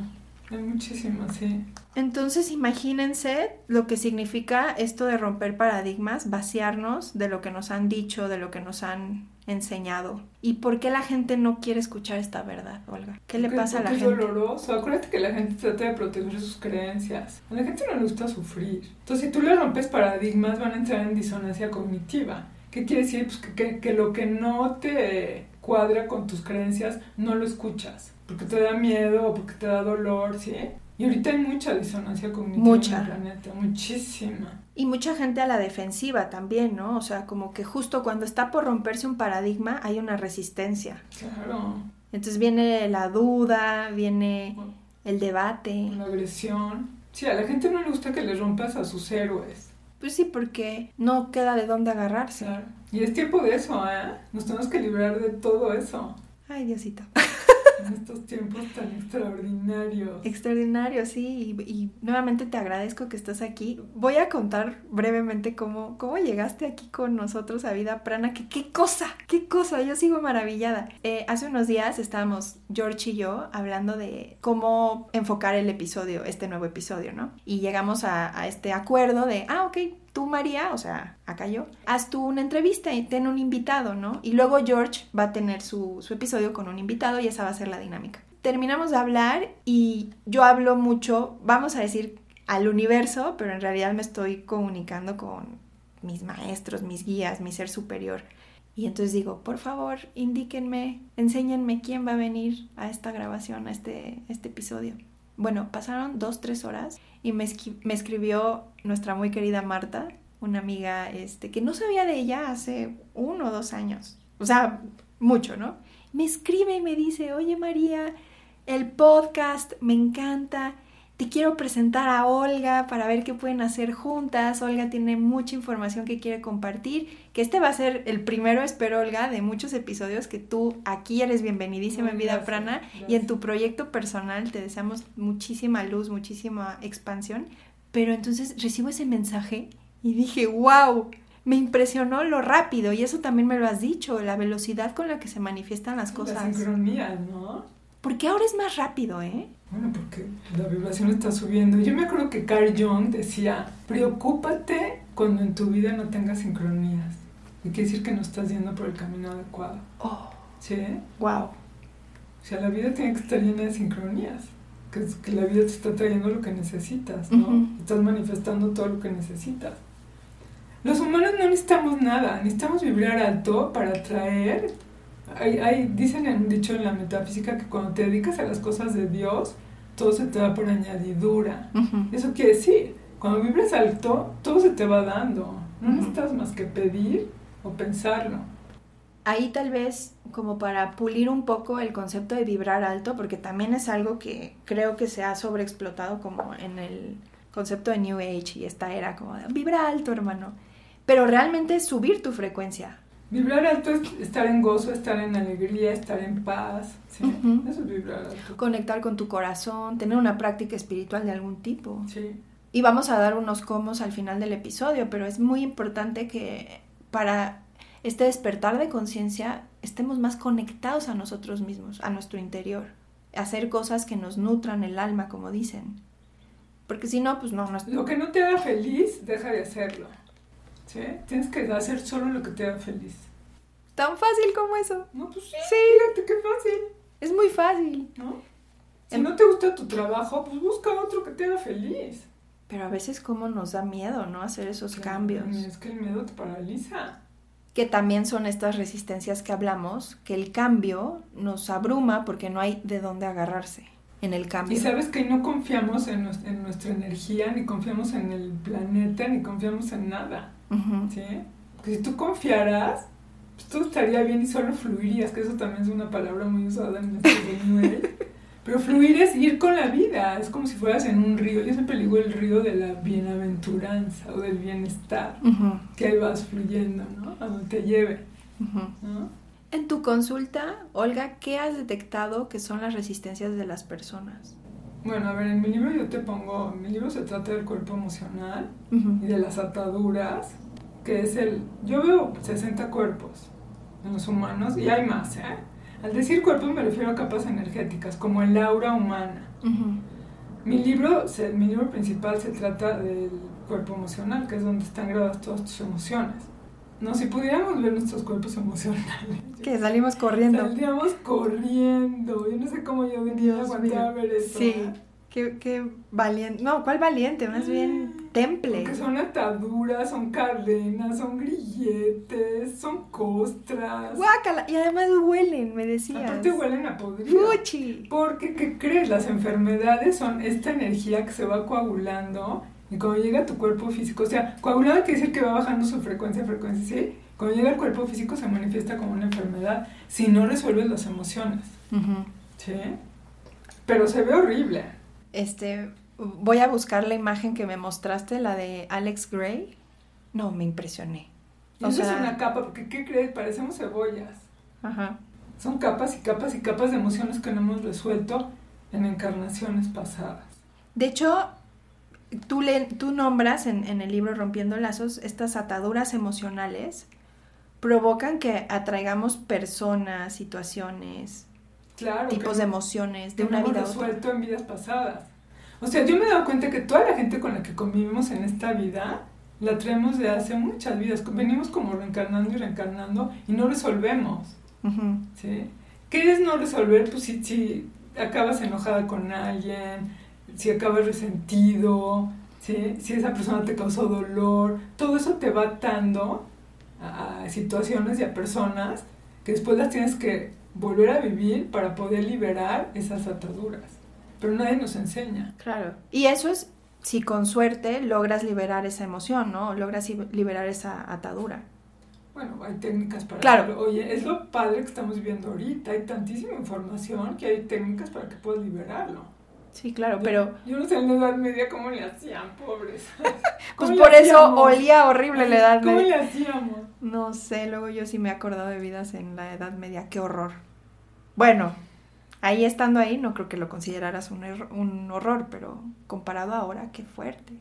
Hay muchísimas, sí. Entonces imagínense lo que significa esto de romper paradigmas, vaciarnos de lo que nos han dicho, de lo que nos han enseñado. ¿Y por qué la gente no quiere escuchar esta verdad, Olga? ¿Qué le pasa a la gente? Es doloroso. Acuérdate que la gente trata de proteger sus creencias. A la gente no le gusta sufrir. Entonces, si tú le rompes paradigmas, van a entrar en disonancia cognitiva. ¿Qué quiere decir? Pues que, que lo que no te cuadra con tus creencias, no lo escuchas porque te da miedo o porque te da dolor, ¿sí? Y ahorita hay mucha disonancia cognitiva mucha. en el planeta, muchísima. Y mucha gente a la defensiva también, ¿no? O sea, como que justo cuando está por romperse un paradigma hay una resistencia. Claro. Entonces viene la duda, viene el debate. La agresión. Sí, a la gente no le gusta que le rompas a sus héroes. Pues sí, porque no queda de dónde agarrarse. Claro. Y es tiempo de eso, ¿eh? Nos tenemos que librar de todo eso. Ay, Diosito. [laughs] [laughs] estos tiempos tan extraordinarios. Extraordinarios, sí, y, nuevamente te agradezco que estás aquí. Voy a contar brevemente cómo, cómo llegaste aquí con nosotros a Vida Prana, que qué cosa, qué cosa, yo sigo maravillada. Eh, hace unos días estábamos George y yo hablando de cómo enfocar el episodio, este nuevo episodio, ¿no? Y llegamos a, a este acuerdo de, ah, ok, tú María, o sea, acá yo, haz tú una entrevista y ten un invitado, ¿no? Y luego George va a tener su, episodio con un invitado y esa va a ser la dinámica. Terminamos de hablar y yo hablo mucho, vamos a decir, al universo, pero en realidad me estoy comunicando con mis maestros, mis guías, mi ser superior. Y entonces digo, por favor, indíquenme, enséñenme quién va a venir a esta grabación, a este, este episodio. Bueno, pasaron dos, tres horas y me, me escribió nuestra muy querida Marta, una amiga este, que no sabía de ella hace uno o dos años. O sea, mucho, ¿no? Me escribe y me dice, oye María, el podcast me encanta te quiero presentar a Olga para ver qué pueden hacer juntas. Olga tiene mucha información que quiere compartir, que este va a ser el primero, espero Olga, de muchos episodios que tú aquí eres bienvenidísima en Vida Prana y en tu proyecto personal te deseamos muchísima luz, muchísima expansión. Pero entonces recibo ese mensaje y dije, wow, me impresionó lo rápido y eso también me lo has dicho, la velocidad con la que se manifiestan las cosas. La sincronía, ¿no? Porque ahora es más rápido, ¿eh? Bueno, porque la vibración está subiendo. Yo me acuerdo que Carl Jung decía, preocúpate cuando en tu vida no tengas sincronías. Y quiere decir que no estás yendo por el camino adecuado. Oh. ¿Sí? Wow. O sea, la vida tiene que estar llena de sincronías. Que, que la vida te está trayendo lo que necesitas, ¿no? Estás manifestando todo lo que necesitas. Los humanos no necesitamos nada, necesitamos vibrar alto para atraer. Hay, hay, dicen en un dicho en la metafísica que cuando te dedicas a las cosas de Dios, todo se te va por añadidura. Eso quiere decir, cuando vibras alto, todo se te va dando. No necesitas más que pedir o pensarlo. Ahí tal vez como para pulir un poco el concepto de vibrar alto, porque también es algo que creo que se ha sobreexplotado como en el concepto de New Age y esta era como de vibra alto, hermano. Pero realmente es subir tu frecuencia. Vibrar alto es estar en gozo, estar en alegría, estar en paz. ¿sí? Eso es vibrar alto. Conectar con tu corazón, tener una práctica espiritual de algún tipo. Sí. Y vamos a dar unos comos al final del episodio, pero es muy importante que para este despertar de conciencia estemos más conectados a nosotros mismos, a nuestro interior. Hacer cosas que nos nutran el alma, como dicen. Porque si no, pues no, no Lo que no te haga feliz, deja de hacerlo. ¿Sí? Tienes que hacer solo lo que te haga feliz. ¿Tan fácil como eso? No, pues sí, Sí. fíjate qué fácil, Es muy fácil. ¿no? Si Em- no te gusta tu trabajo, pues busca otro que te haga feliz. Pero a veces como nos da miedo, ¿no? Hacer esos cambios. Es que el miedo te paraliza. Que también son estas resistencias que hablamos, que el cambio nos abruma porque no hay de dónde agarrarse en el cambio. Y sabes que no confiamos en, nues- en nuestra energía, ni confiamos en el planeta, ni confiamos en nada. ¿Sí? Porque si tú confiaras, pues todo estaría bien y solo fluirías, que eso también es una palabra muy usada en Age. Pero fluir es ir con la vida, es como si fueras en un río. Yo siempre digo el río de la bienaventuranza o del bienestar, que ahí vas fluyendo, ¿no? A donde te lleve. ¿no? En tu consulta, Olga, ¿qué has detectado que son las resistencias de las personas? Bueno, a ver, en mi libro yo te pongo, mi libro se trata del cuerpo emocional y de las ataduras, que es el, yo veo 60 cuerpos en los humanos y hay más, ¿eh? Al decir cuerpos me refiero a capas energéticas, como el aura humana. Mi libro, se- mi libro principal se trata del cuerpo emocional, que es donde están grabadas todas tus emociones. No, si pudiéramos ver nuestros cuerpos emocionales. Que salimos corriendo. Saldríamos corriendo. Yo no sé cómo yo Dios aguantaba mío. ver eso. Sí, ¿eh? qué, qué valiente. No, ¿cuál valiente? Más bien temple. Porque son ataduras, son cadenas, son grilletes, son costras. Guácala. Y además huelen, me decías. Aparte huelen a podrido. Fuchi. Porque, ¿qué crees? Las enfermedades son esta energía que se va coagulando y cuando llega a tu cuerpo físico, o sea, coagulado quiere decir que va bajando su frecuencia, frecuencia, ¿sí? Cuando llega al cuerpo físico se manifiesta como una enfermedad si no resuelves las emociones. ¿sí? Pero se ve horrible. Este, voy a buscar la imagen que me mostraste, la de Alex Gray. No, me impresioné. Y O eso sea- es una capa, porque ¿qué crees? Parecemos cebollas. Ajá. Son capas y capas y capas de emociones que no hemos resuelto en encarnaciones pasadas. De hecho, tú, le, tú nombras en, en el libro Rompiendo Lazos estas ataduras emocionales provocan que atraigamos personas, situaciones, Claro. tipos de emociones de una vida a otra. en vidas pasadas. O sea, yo me he dado cuenta que toda la gente con la que convivimos en esta vida la traemos de hace muchas vidas. Venimos como reencarnando y reencarnando y no resolvemos, Ujú. ¿sí? ¿Qué es no resolver? Pues si, si acabas enojada con alguien, si acabas resentido, ¿sí? Si esa persona te causó dolor, todo eso te va atando a, situaciones y a personas que después las tienes que volver a vivir para poder liberar esas ataduras. Pero nadie nos enseña. Claro. Y eso es si con suerte logras liberar esa emoción, ¿no? Logras liberar esa atadura. Bueno, hay técnicas para Claro. hacerlo. Oye, es lo padre que estamos viviendo ahorita. Hay tantísima información que hay técnicas para que puedas liberarlo. Sí, claro, Yo- pero Yo no sé en la Edad Media cómo le hacían, pobres. [laughs] pues ¿Cómo por eso hacíamos? olía horrible la edad ¿Cómo media. le hacíamos? No sé, luego yo sí me he acordado de vidas en la Edad Media, qué horror. Bueno, ahí estando ahí no creo que lo consideraras un, un horror, pero comparado ahora, qué fuerte.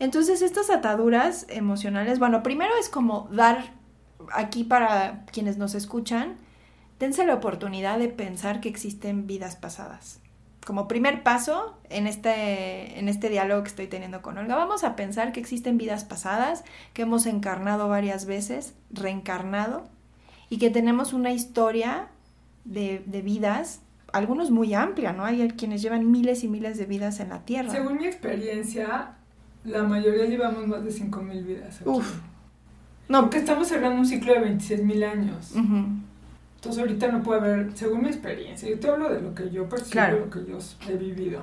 Entonces estas ataduras emocionales, bueno, primero es como dar aquí para quienes nos escuchan, dense la oportunidad de pensar que existen vidas pasadas. Como primer paso en este, en este diálogo que estoy teniendo con Olga, vamos a pensar que existen vidas pasadas, que hemos encarnado varias veces, reencarnado, y que tenemos una historia de, de vidas, algunos muy amplia, ¿no? Hay quienes llevan miles y miles de vidas en la Tierra. Según mi experiencia, la mayoría llevamos más de 5.000 vidas. Aquí. Uf. No, porque estamos cerrando un ciclo de 26.000 años. Entonces ahorita no puede haber, según mi experiencia, yo te hablo de lo que yo percibo, Claro. lo que yo he vivido.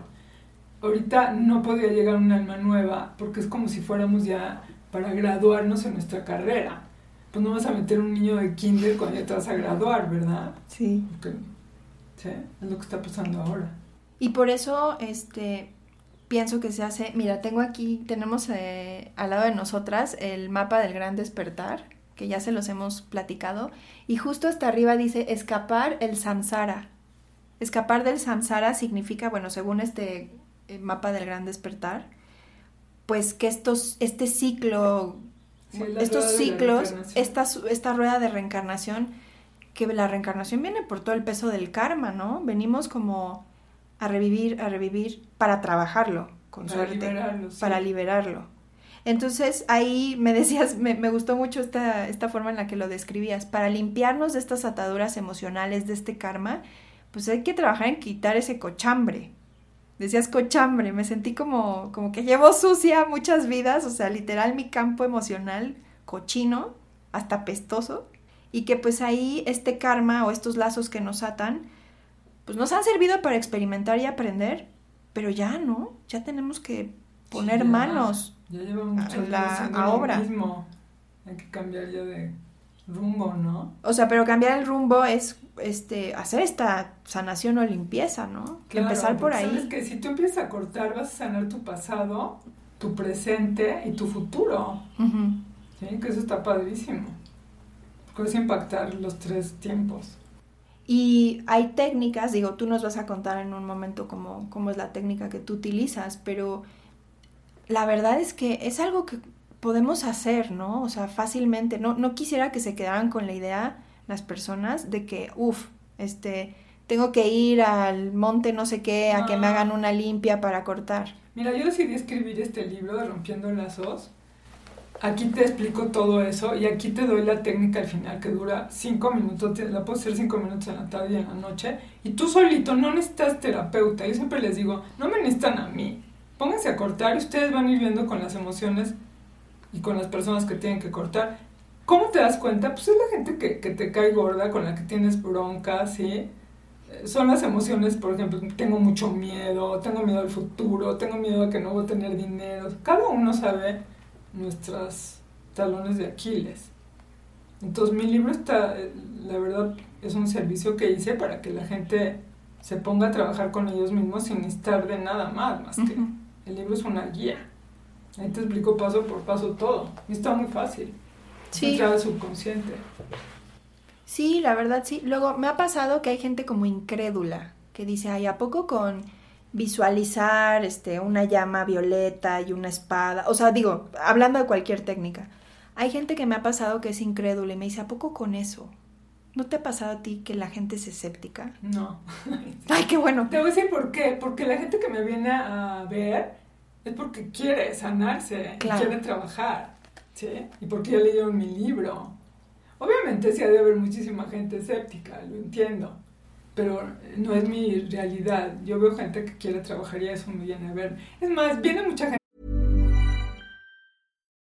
Ahorita no podría llegar un alma nueva porque es como si fuéramos ya para graduarnos en nuestra carrera. Pues no vas a meter un niño de kinder cuando ya te vas a graduar, ¿verdad? Sí. Porque, sí, es lo que está pasando ahora. Y por eso, este, pienso que se hace, mira, tengo aquí, tenemos eh, al lado de nosotras el mapa del gran despertar, que ya se los hemos platicado, y justo hasta arriba dice escapar el samsara. Escapar del samsara significa, bueno, según este eh, mapa del gran despertar, pues que estos, este ciclo, Sí, estos ciclos, esta, esta rueda de reencarnación, que la reencarnación viene por todo el peso del karma, ¿no? Venimos como a revivir, a revivir para trabajarlo, con Para suerte, liberarlo, sí. para liberarlo. Entonces ahí me decías, me, me gustó mucho esta, esta forma en la que lo describías, para limpiarnos de estas ataduras emocionales, de este karma, pues hay que trabajar en quitar ese cochambre. Decías cochambre, me sentí como, como que llevo sucia muchas vidas, o sea, literal mi campo emocional cochino, hasta pestoso, y que pues ahí este karma o estos lazos que nos atan, pues nos han servido para experimentar y aprender, pero ya no, ya tenemos que poner Sí, ya. manos. Ya muchos a la- a obra. mismo. Hay que cambiar ya de rumbo, ¿no? O sea, pero cambiar el rumbo es este hacer esta sanación o limpieza, ¿no? Claro, Empezar por ahí. Sabes que si tú empiezas a cortar, vas a sanar tu pasado, tu presente y tu futuro. ¿sí? Que eso está padrísimo. Puedes impactar los tres tiempos. Y hay técnicas, digo, tú nos vas a contar en un momento cómo, cómo es la técnica que tú utilizas, pero la verdad es que es algo que podemos hacer, ¿no? O sea, fácilmente. No, no quisiera que se quedaran con la idea las personas de que, uff, este, tengo que ir al monte no sé qué, a que me hagan una limpia para cortar. Mira, yo decidí escribir este libro de Rompiendo Lazos. Aquí te explico todo eso y aquí te doy la técnica al final que dura cinco minutos, te- la puedo hacer cinco minutos en la tarde y en la noche. Y tú solito no necesitas terapeuta. Yo siempre les digo, no me necesitan a mí. Pónganse a cortar y ustedes van a ir viendo con las emociones y con las personas que tienen que cortar. ¿Cómo te das cuenta? Pues es la gente que, que te cae gorda, con la que tienes bronca, ¿sí? Son las emociones, por ejemplo, tengo mucho miedo, tengo miedo al futuro, tengo miedo a que no voy a tener dinero. Cada uno sabe nuestros talones de Aquiles. Entonces mi libro está, la verdad, es un servicio que hice para que la gente se ponga a trabajar con ellos mismos sin necesitar de nada más, más que. El libro es una guía. Ahí te explico paso por paso todo. Y está muy fácil. Sí. Al subconsciente. Sí, la verdad sí. Luego me ha pasado que hay gente como incrédula que dice, ay, ¿a poco con visualizar este, una llama violeta y una espada? O sea, digo, hablando de cualquier técnica. Hay gente que me ha pasado que es incrédula y me dice, ¿a poco con eso? ¿No te ha pasado a ti que la gente es escéptica? No. Ay, qué bueno. Te voy a decir por qué. Porque la gente que me viene a ver es porque quiere sanarse, y quiere trabajar, ¿sí? Y porque ya leyeron mi libro. Obviamente sí ha de haber muchísima gente escéptica, lo entiendo. Pero no es mi realidad. Yo veo gente que quiere trabajar y eso me viene a ver. Es más, viene mucha gente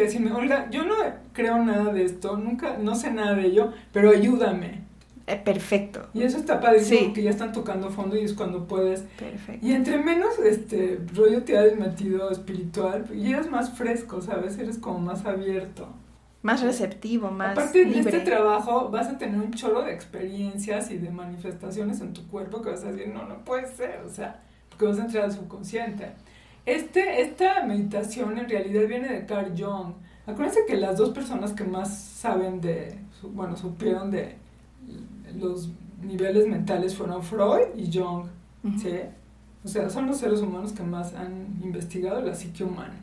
que decirme, Olga, yo no creo nada de esto, nunca, no sé nada de ello, pero ayúdame. Eh, perfecto. Y eso está padrísimo Sí. porque ya están tocando fondo y es cuando puedes. Perfecto. Y entre menos este rollo te has metido espiritual, y eres más fresco, ¿sabes? Eres como más abierto. Más receptivo, más Aparte de libre. este trabajo, vas a tener un chorro de experiencias y de manifestaciones en tu cuerpo que vas a decir, no, no puede ser, o sea, porque vas a entrar al subconsciente. Este, esta meditación en realidad viene de Carl Jung. Acuérdense que las dos personas que más saben de, bueno, supieron de los niveles mentales fueron Freud y Jung, ¿sí? O sea, son los seres humanos que más han investigado la psique humana.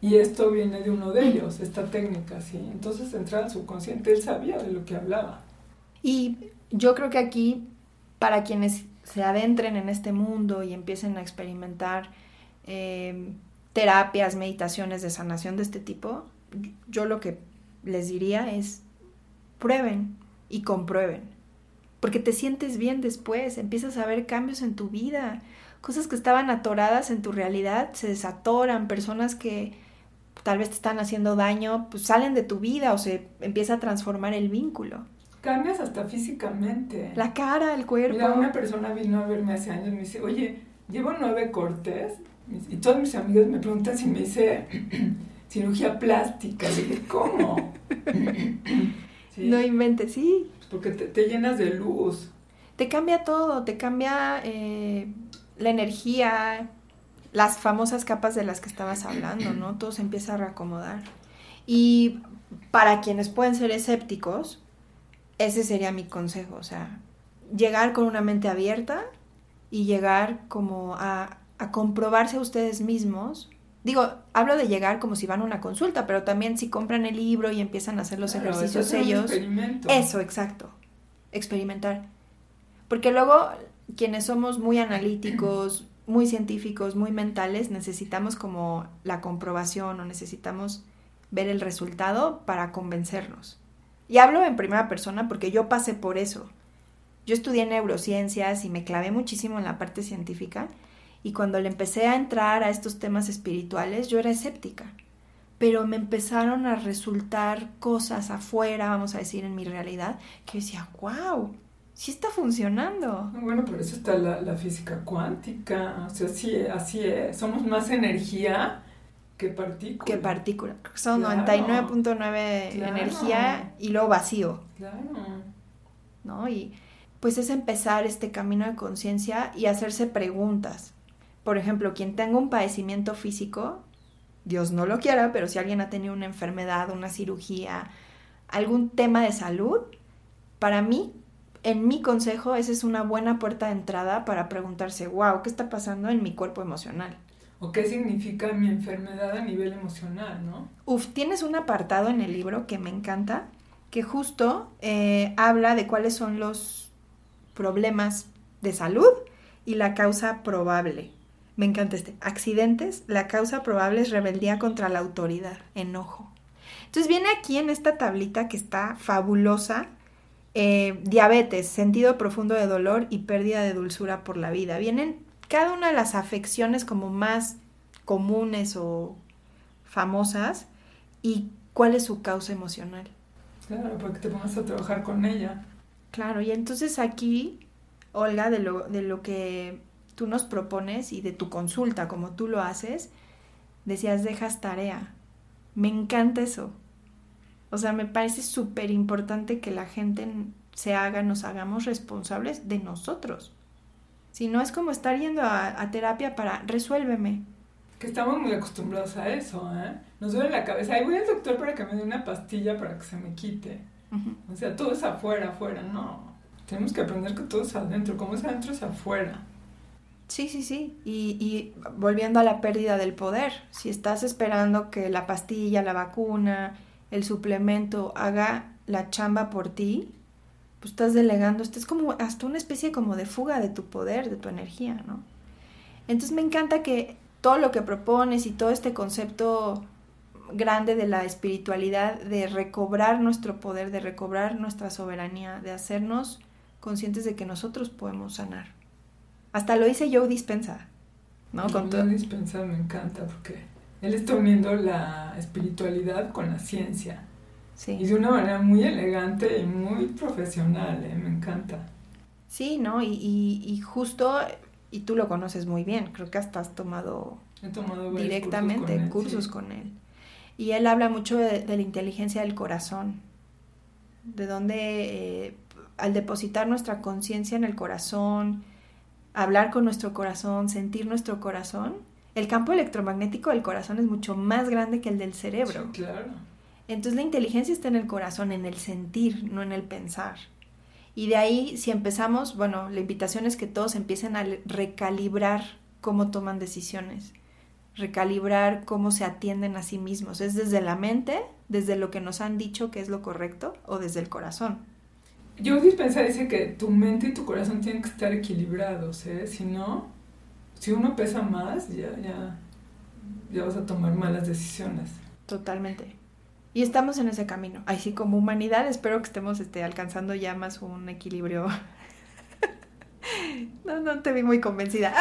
Y esto viene de uno de ellos, esta técnica, ¿sí? Entonces, entrar al subconsciente, él sabía de lo que hablaba. Y yo creo que aquí, para quienes se adentren en este mundo y empiecen a experimentar eh, terapias, meditaciones de sanación de este tipo, yo lo que les diría es prueben y comprueben. Porque te sientes bien después, empiezas a ver cambios en tu vida, cosas que estaban atoradas en tu realidad se desatoran, personas que tal vez te están haciendo daño, pues salen de tu vida o se empieza a transformar el vínculo. Cambias hasta físicamente. La cara, el cuerpo. Mira, una persona vino a verme hace años y me dice, oye, llevo nueve cortes y todos mis amigos me preguntan si me hice [clears throat] cirugía plástica. Dije, ¿cómo? [clears throat] No inventes, sí. Porque te, llenas de luz. Te cambia todo, te cambia eh, la energía, las famosas capas de las que estabas hablando, ¿no? Todo se empieza a reacomodar. Y para quienes pueden ser escépticos, ese sería mi consejo, o sea, llegar con una mente abierta y llegar como a, comprobarse a ustedes mismos. Digo, hablo de llegar como si van a una consulta, pero también si compran el libro y empiezan a hacer los ejercicios ellos. Eso, exacto. Experimentar. Porque luego quienes somos muy analíticos, muy científicos, muy mentales, necesitamos como la comprobación o necesitamos ver el resultado para convencernos. Y hablo en primera persona porque yo pasé por eso. Yo estudié neurociencias y me clavé muchísimo en la parte científica y cuando le empecé a entrar a estos temas espirituales yo era escéptica. Pero me empezaron a resultar cosas afuera, vamos a decir, en mi realidad, que decía, wow, sí está funcionando. Bueno, por eso está la, física cuántica, o sea, sí, así es, somos más energía que partícula. Que partícula, son 99.9 energía y luego vacío. Claro. ¿No? Y pues es empezar este camino de conciencia y hacerse preguntas. Por ejemplo, quien tenga un padecimiento físico, Dios no lo quiera, pero si alguien ha tenido una enfermedad, una cirugía, algún tema de salud, para mí en mi consejo, esa es una buena puerta de entrada para preguntarse, wow, ¿qué está pasando en mi cuerpo emocional? ¿O qué significa mi enfermedad a nivel emocional, no? Uf, tienes un apartado en el libro que me encanta, que justo eh, habla de cuáles son los problemas de salud y la causa probable. Me encanta este. Accidentes, la causa probable es rebeldía contra la autoridad, enojo. Entonces viene aquí en esta tablita que está fabulosa, eh, diabetes, sentido profundo de dolor y pérdida de dulzura por la vida. Vienen cada una de las afecciones como más comunes o famosas y cuál es su causa emocional. Claro, porque te pongas a trabajar con ella. Claro, y entonces aquí, Olga, de lo, de lo que tú nos propones y de tu consulta, como tú lo haces, decías, dejas tarea. Me encanta eso. O sea, me parece súper importante que la gente se haga, nos hagamos responsables de nosotros. Si no es como estar yendo a, terapia para resuélveme. Que estamos muy acostumbrados a eso, ¿eh? Nos duele la cabeza. Ahí voy al doctor para que me dé una pastilla para que se me quite. O sea, todo es afuera, afuera. No. Tenemos que aprender que todo es adentro. Como es adentro, es afuera. Sí, sí, sí. Y, y, volviendo a la pérdida del poder, si estás esperando que la pastilla, la vacuna, el suplemento haga la chamba por ti, pues estás delegando, es como hasta una especie como de fuga de tu poder, de tu energía, ¿no? Entonces me encanta que todo lo que propones y todo este concepto grande de la espiritualidad, de recobrar nuestro poder, de recobrar nuestra soberanía, de hacernos conscientes de que nosotros podemos sanar. Hasta lo hice Joe Dispensa, ¿no? Con Joe Dispensa me encanta porque él está uniendo la espiritualidad con la ciencia. Sí. Y de una manera muy elegante y muy profesional, ¿eh? me encanta. Sí, ¿no? Y, y, justo, y tú lo conoces muy bien, creo que hasta has tomado, He tomado directamente cursos con él. Y él habla mucho de, la inteligencia del corazón, de donde eh, al depositar nuestra conciencia en el corazón, hablar con nuestro corazón, sentir nuestro corazón, el campo electromagnético del corazón es mucho más grande que el del cerebro. Sí, claro. Entonces la inteligencia está en el corazón, en el sentir, no en el pensar. Y de ahí, si empezamos, bueno, la invitación es que todos empiecen a recalibrar cómo toman decisiones, recalibrar cómo se atienden a sí mismos. ¿Es desde la mente, desde lo que nos han dicho que es lo correcto o desde el corazón? Yo Dispensa dice que tu mente y tu corazón tienen que estar equilibrados, ¿eh? Si no, si uno pesa más, ya, ya, ya vas a tomar malas decisiones. Totalmente. Y estamos en ese camino. Así como humanidad, espero que estemos este, alcanzando ya más un equilibrio. [laughs] no, no te vi muy convencida.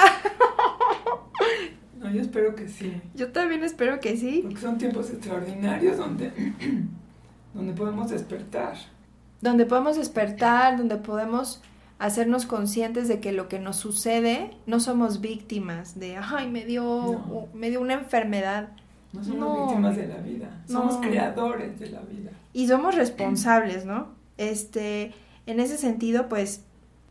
[laughs] no, yo espero que sí. Yo también espero que sí. Porque son tiempos extraordinarios donde, [clears throat] donde podemos despertar. Donde podemos despertar, donde podemos hacernos conscientes de que lo que nos sucede no somos víctimas de, ay, me dio, me dio una enfermedad no somos víctimas de la vida, somos creadores de la vida. Y somos responsables, ¿no? Este, en ese sentido, pues,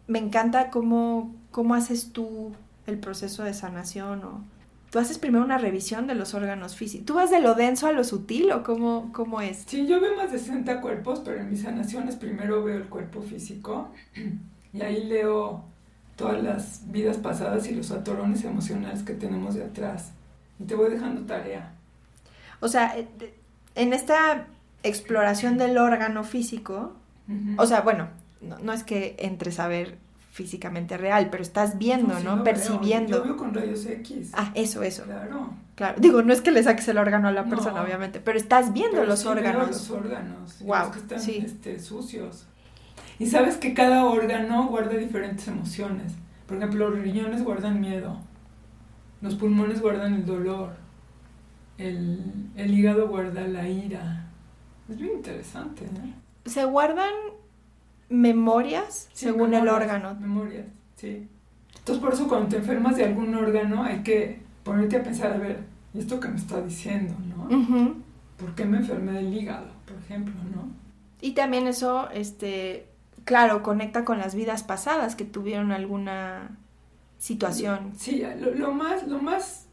me encanta cómo, cómo haces tú el proceso de sanación o tú haces primero una revisión de los órganos físicos. ¿Tú vas de lo denso a lo sutil o cómo, cómo es? Sí, yo veo más de 60 cuerpos, pero en mis sanaciones primero veo el cuerpo físico y ahí leo todas las vidas pasadas y los atorones emocionales que tenemos de atrás. Y te voy dejando tarea. O sea, eh, en esta exploración del órgano físico, o sea, bueno, no, es que entres a ver físicamente real, pero estás viendo, ¿no? Percibiendo. Yo veo con rayos X. Ah, eso, eso. Claro. Claro. Digo, no es que le saques el órgano a la persona, obviamente, pero estás viendo los órganos. los órganos. Wow. que están este, sucios. Y sabes que cada órgano guarda diferentes emociones. Por ejemplo, los riñones guardan miedo. Los pulmones guardan el dolor el, hígado guarda la ira. Es bien interesante. ¿eh? ¿Se guardan memorias según el órgano? Memorias, sí. Entonces por eso cuando te enfermas de algún órgano hay que ponerte a pensar, a ver, ¿y esto que me está diciendo, no? ¿Por qué me enfermé del hígado, por ejemplo, no? Y también eso, este, claro, conecta con las vidas pasadas que tuvieron alguna situación. Sí, lo, lo más, lo más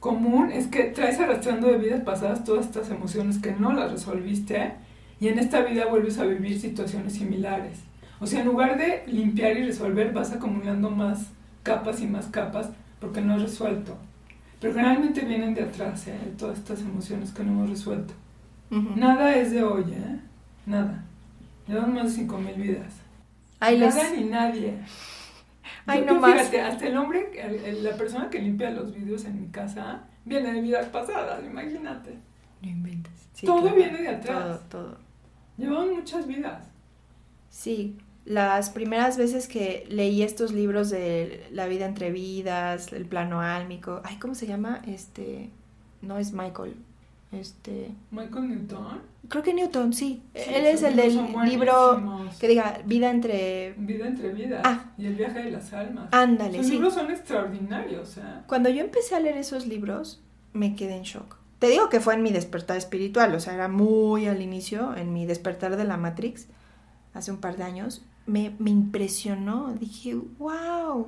común es que traes arrastrando de vidas pasadas todas estas emociones que no las resolviste y en esta vida vuelves a vivir situaciones similares. O sea, en lugar de limpiar y resolver, vas acumulando más capas y más capas porque no has resuelto. Pero generalmente vienen de atrás, ¿eh? todas estas emociones que no hemos resuelto. Nada es de hoy, ¿eh? Nada. Llevan más de 5.000 vidas. Nada ni nadie. Ay, no más. Fíjate, hasta el hombre, la persona que limpia los vídeos en mi casa, viene de vidas pasadas, imagínate. No inventes. todo viene de atrás. Todo, todo. Llevan muchas vidas. Sí, las primeras veces que leí estos libros de la vida entre vidas, el plano álmico, ay, ¿cómo se llama? Este, no es Michael, este... Michael Newton. Creo que Newton, sí. Él es el del libro que diga Vida entre... Vida entre vidas. Ah. Y el viaje de las almas. Ándale, Sus libros son extraordinarios. ¿eh? Cuando yo empecé a leer esos libros, me quedé en shock. Te digo que fue en mi despertar espiritual, o sea, era muy al inicio, en mi despertar de la Matrix, hace un par de años. Me, me impresionó, dije, wow.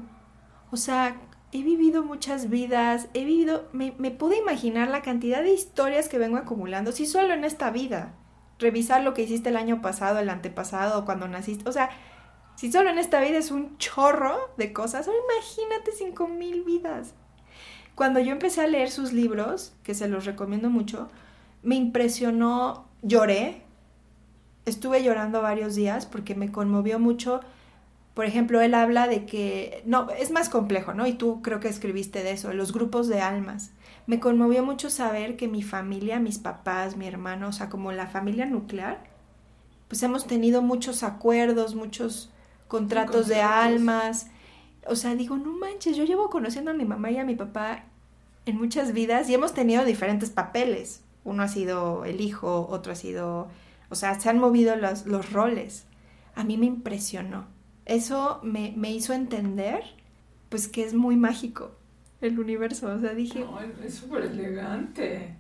O sea, he vivido muchas vidas, he vivido, me, pude imaginar la cantidad de historias que vengo acumulando, si solo en esta vida, revisar lo que hiciste el año pasado, el antepasado, cuando naciste, o sea, si solo en esta vida es un chorro de cosas, imagínate cinco mil vidas. Cuando yo empecé a leer sus libros, que se los recomiendo mucho, me impresionó, lloré, estuve llorando varios días porque me conmovió mucho por ejemplo, él habla de que, no, es más complejo, ¿no? Y tú creo que escribiste de eso, los grupos de almas. Me conmovió mucho saber que mi familia, mis papás, mi hermano, o sea, como la familia nuclear, pues hemos tenido muchos acuerdos, muchos contratos de almas. O sea, digo, no manches, yo llevo conociendo a mi mamá y a mi papá en muchas vidas y hemos tenido diferentes papeles. Uno ha sido el hijo, otro ha sido, o sea, se han movido los, los roles. A mí me impresionó eso me, hizo entender pues que es muy mágico el universo. O sea, dije... No, es súper elegante.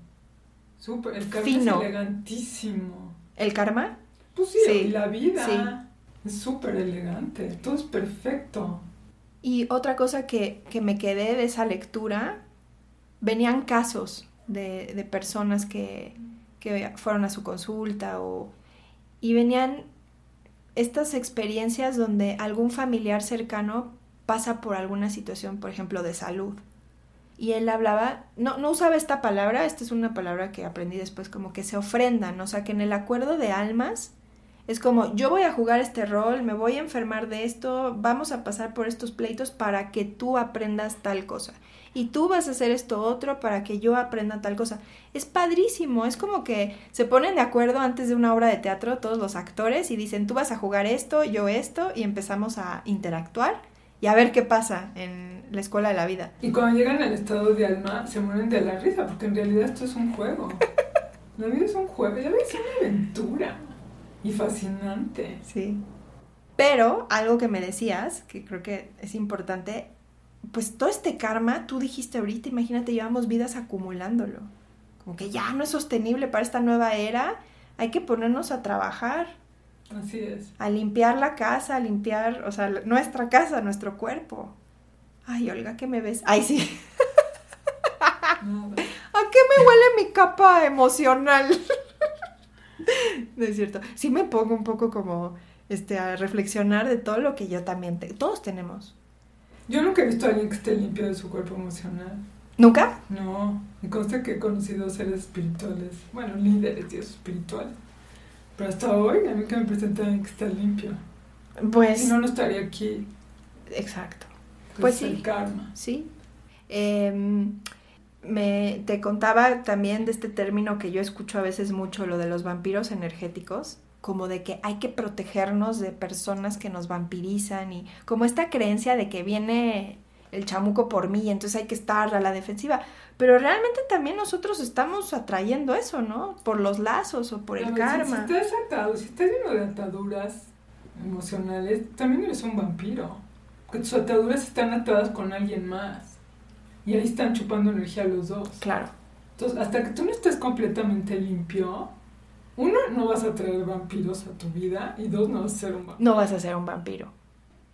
Súper, el karma es elegantísimo. ¿El karma? Pues sí, la vida. Es súper elegante. Todo es perfecto. Y otra cosa que, que me quedé de esa lectura, venían casos de, de personas que, que fueron a su consulta o, y venían estas experiencias donde algún familiar cercano pasa por alguna situación, por ejemplo, de salud. Y él hablaba, no, no usaba esta palabra, esta es una palabra que aprendí después, como que se ofrendan, o sea, que en el acuerdo de almas es como, yo voy a jugar este rol, me voy a enfermar de esto, vamos a pasar por estos pleitos para que tú aprendas tal cosa. Y tú vas a hacer esto otro para que yo aprenda tal cosa. Es padrísimo, es como que se ponen de acuerdo antes de una obra de teatro todos los actores y dicen, tú vas a jugar esto, yo esto, y empezamos a interactuar y a ver qué pasa en la escuela de la vida. Y cuando llegan al estado de alma, se mueren de la risa, porque en realidad esto es un juego. [laughs] La vida es un juego, la vida es una aventura. Y fascinante. Sí. Pero algo que me decías, que creo que es importante, pues todo este karma, tú dijiste ahorita, imagínate, llevamos vidas acumulándolo. Como que ya no es sostenible para esta nueva era, hay que ponernos a trabajar. Así es. A limpiar la casa, a limpiar, o sea, nuestra casa, nuestro cuerpo. Ay, Olga, ¿qué me ves? Ay, sí. Nada. [laughs] ¿A qué me huele mi capa emocional? [laughs] No es cierto. Sí me pongo un poco como este a reflexionar de todo lo que yo también te- todos tenemos. Yo nunca he visto a alguien que esté limpio de su cuerpo emocional. ¿Nunca? No, me consta que he conocido seres espirituales, bueno, líderes dios espirituales. Pero hasta hoy, a mí que me presenta alguien que está limpio. Pues Si no, no estaría aquí. exacto. Pues es sí. El karma. Sí. Em, me te contaba también de este término que yo escucho a veces mucho, lo de los vampiros energéticos, como de que hay que protegernos de personas que nos vampirizan y como esta creencia de que viene el chamuco por mí y entonces hay que estar a la defensiva. Pero realmente también nosotros estamos atrayendo eso, ¿no? Por los lazos o por el ver, si- karma. Si, estás atado, si estás lleno de ataduras emocionales, también eres un vampiro. Porque tus ataduras están atadas con alguien más. Y ahí están chupando energía los dos. Claro. Entonces, hasta que tú no estés completamente limpio, uno, no vas a traer vampiros a tu vida. Y dos, no vas a ser un vampiro. no vas a ser un vampiro.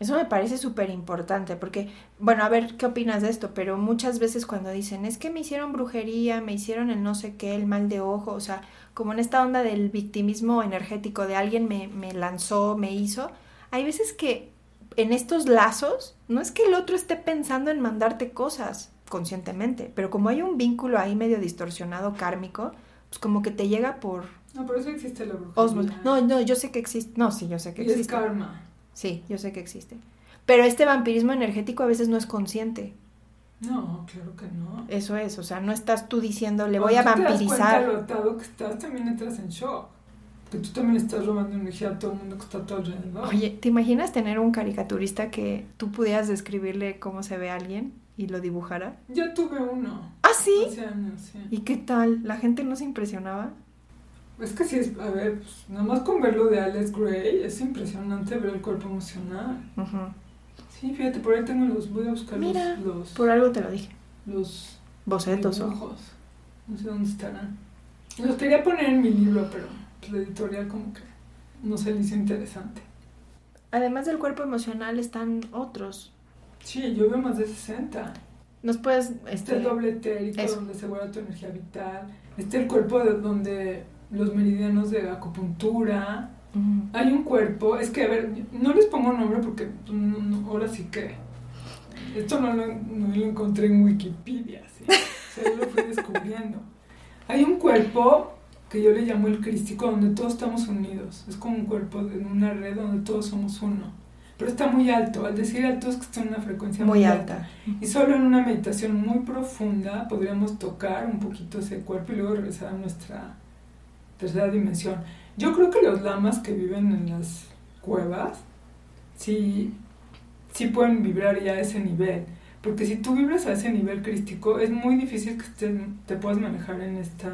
Eso me parece súper importante porque, bueno, a ver qué opinas de esto, pero muchas veces cuando dicen, es que me hicieron brujería, me hicieron el no sé qué, el mal de ojo, o sea, como en esta onda del victimismo energético de alguien me, me lanzó, me hizo, hay veces que en estos lazos no es que el otro esté pensando en mandarte cosas conscientemente, pero como hay un vínculo ahí medio distorsionado kármico, pues como que te llega por No, por eso existe la brujería. osmos. No, no, yo sé que existe. No, sí, yo sé que y es existe. karma. Sí, yo sé que existe. Pero este vampirismo energético a veces no es consciente. No, claro que no. Eso es, o sea, no estás tú diciendo, le voy a tú te das vampirizar. cuenta lo que estás, también entras en shock. Que tú también estás robando energía a todo el mundo que está a tu alrededor. Oye, ¿te imaginas tener un caricaturista que tú pudieras describirle cómo se ve a alguien y lo dibujara? Yo tuve uno. ¿Ah, sí? Hace años, sí. ¿Y qué tal? ¿La gente no se impresionaba? Es que sí, es, a ver, pues, nada más con verlo de Alex Gray, es impresionante ver el cuerpo emocional. Ujú. Sí, fíjate, por ahí tengo los, voy a buscar los- Mira, los, Por algo te lo dije. los Bocetos o... dibujos. No sé dónde estarán. Los quería poner en mi libro, pero pues, la editorial como que no se le hizo interesante. Además del cuerpo emocional están otros. Sí, yo veo más de 60. Nos puedes... Este Este, el doble etérico eso. donde se guarda tu energía vital. Este el cuerpo de donde los meridianos de acupuntura. Hay un cuerpo, es que a ver, no les pongo nombre porque no- no, ahora sí que esto no lo, no lo encontré en Wikipedia, ¿sí? O sea, yo lo fui descubriendo. Hay un cuerpo que yo le llamo el crístico donde todos estamos unidos. Es como un cuerpo en una red donde todos somos uno. Pero está muy alto. Al decir alto es que está en una frecuencia Muy alta. y solo en una meditación muy profunda podríamos tocar un poquito ese cuerpo y luego regresar a nuestra tercera dimensión. Yo creo que los lamas que viven en las cuevas sí, sí pueden vibrar ya a ese nivel. Porque si tú vibras a ese nivel crístico, es muy difícil que te, te puedas manejar en esta,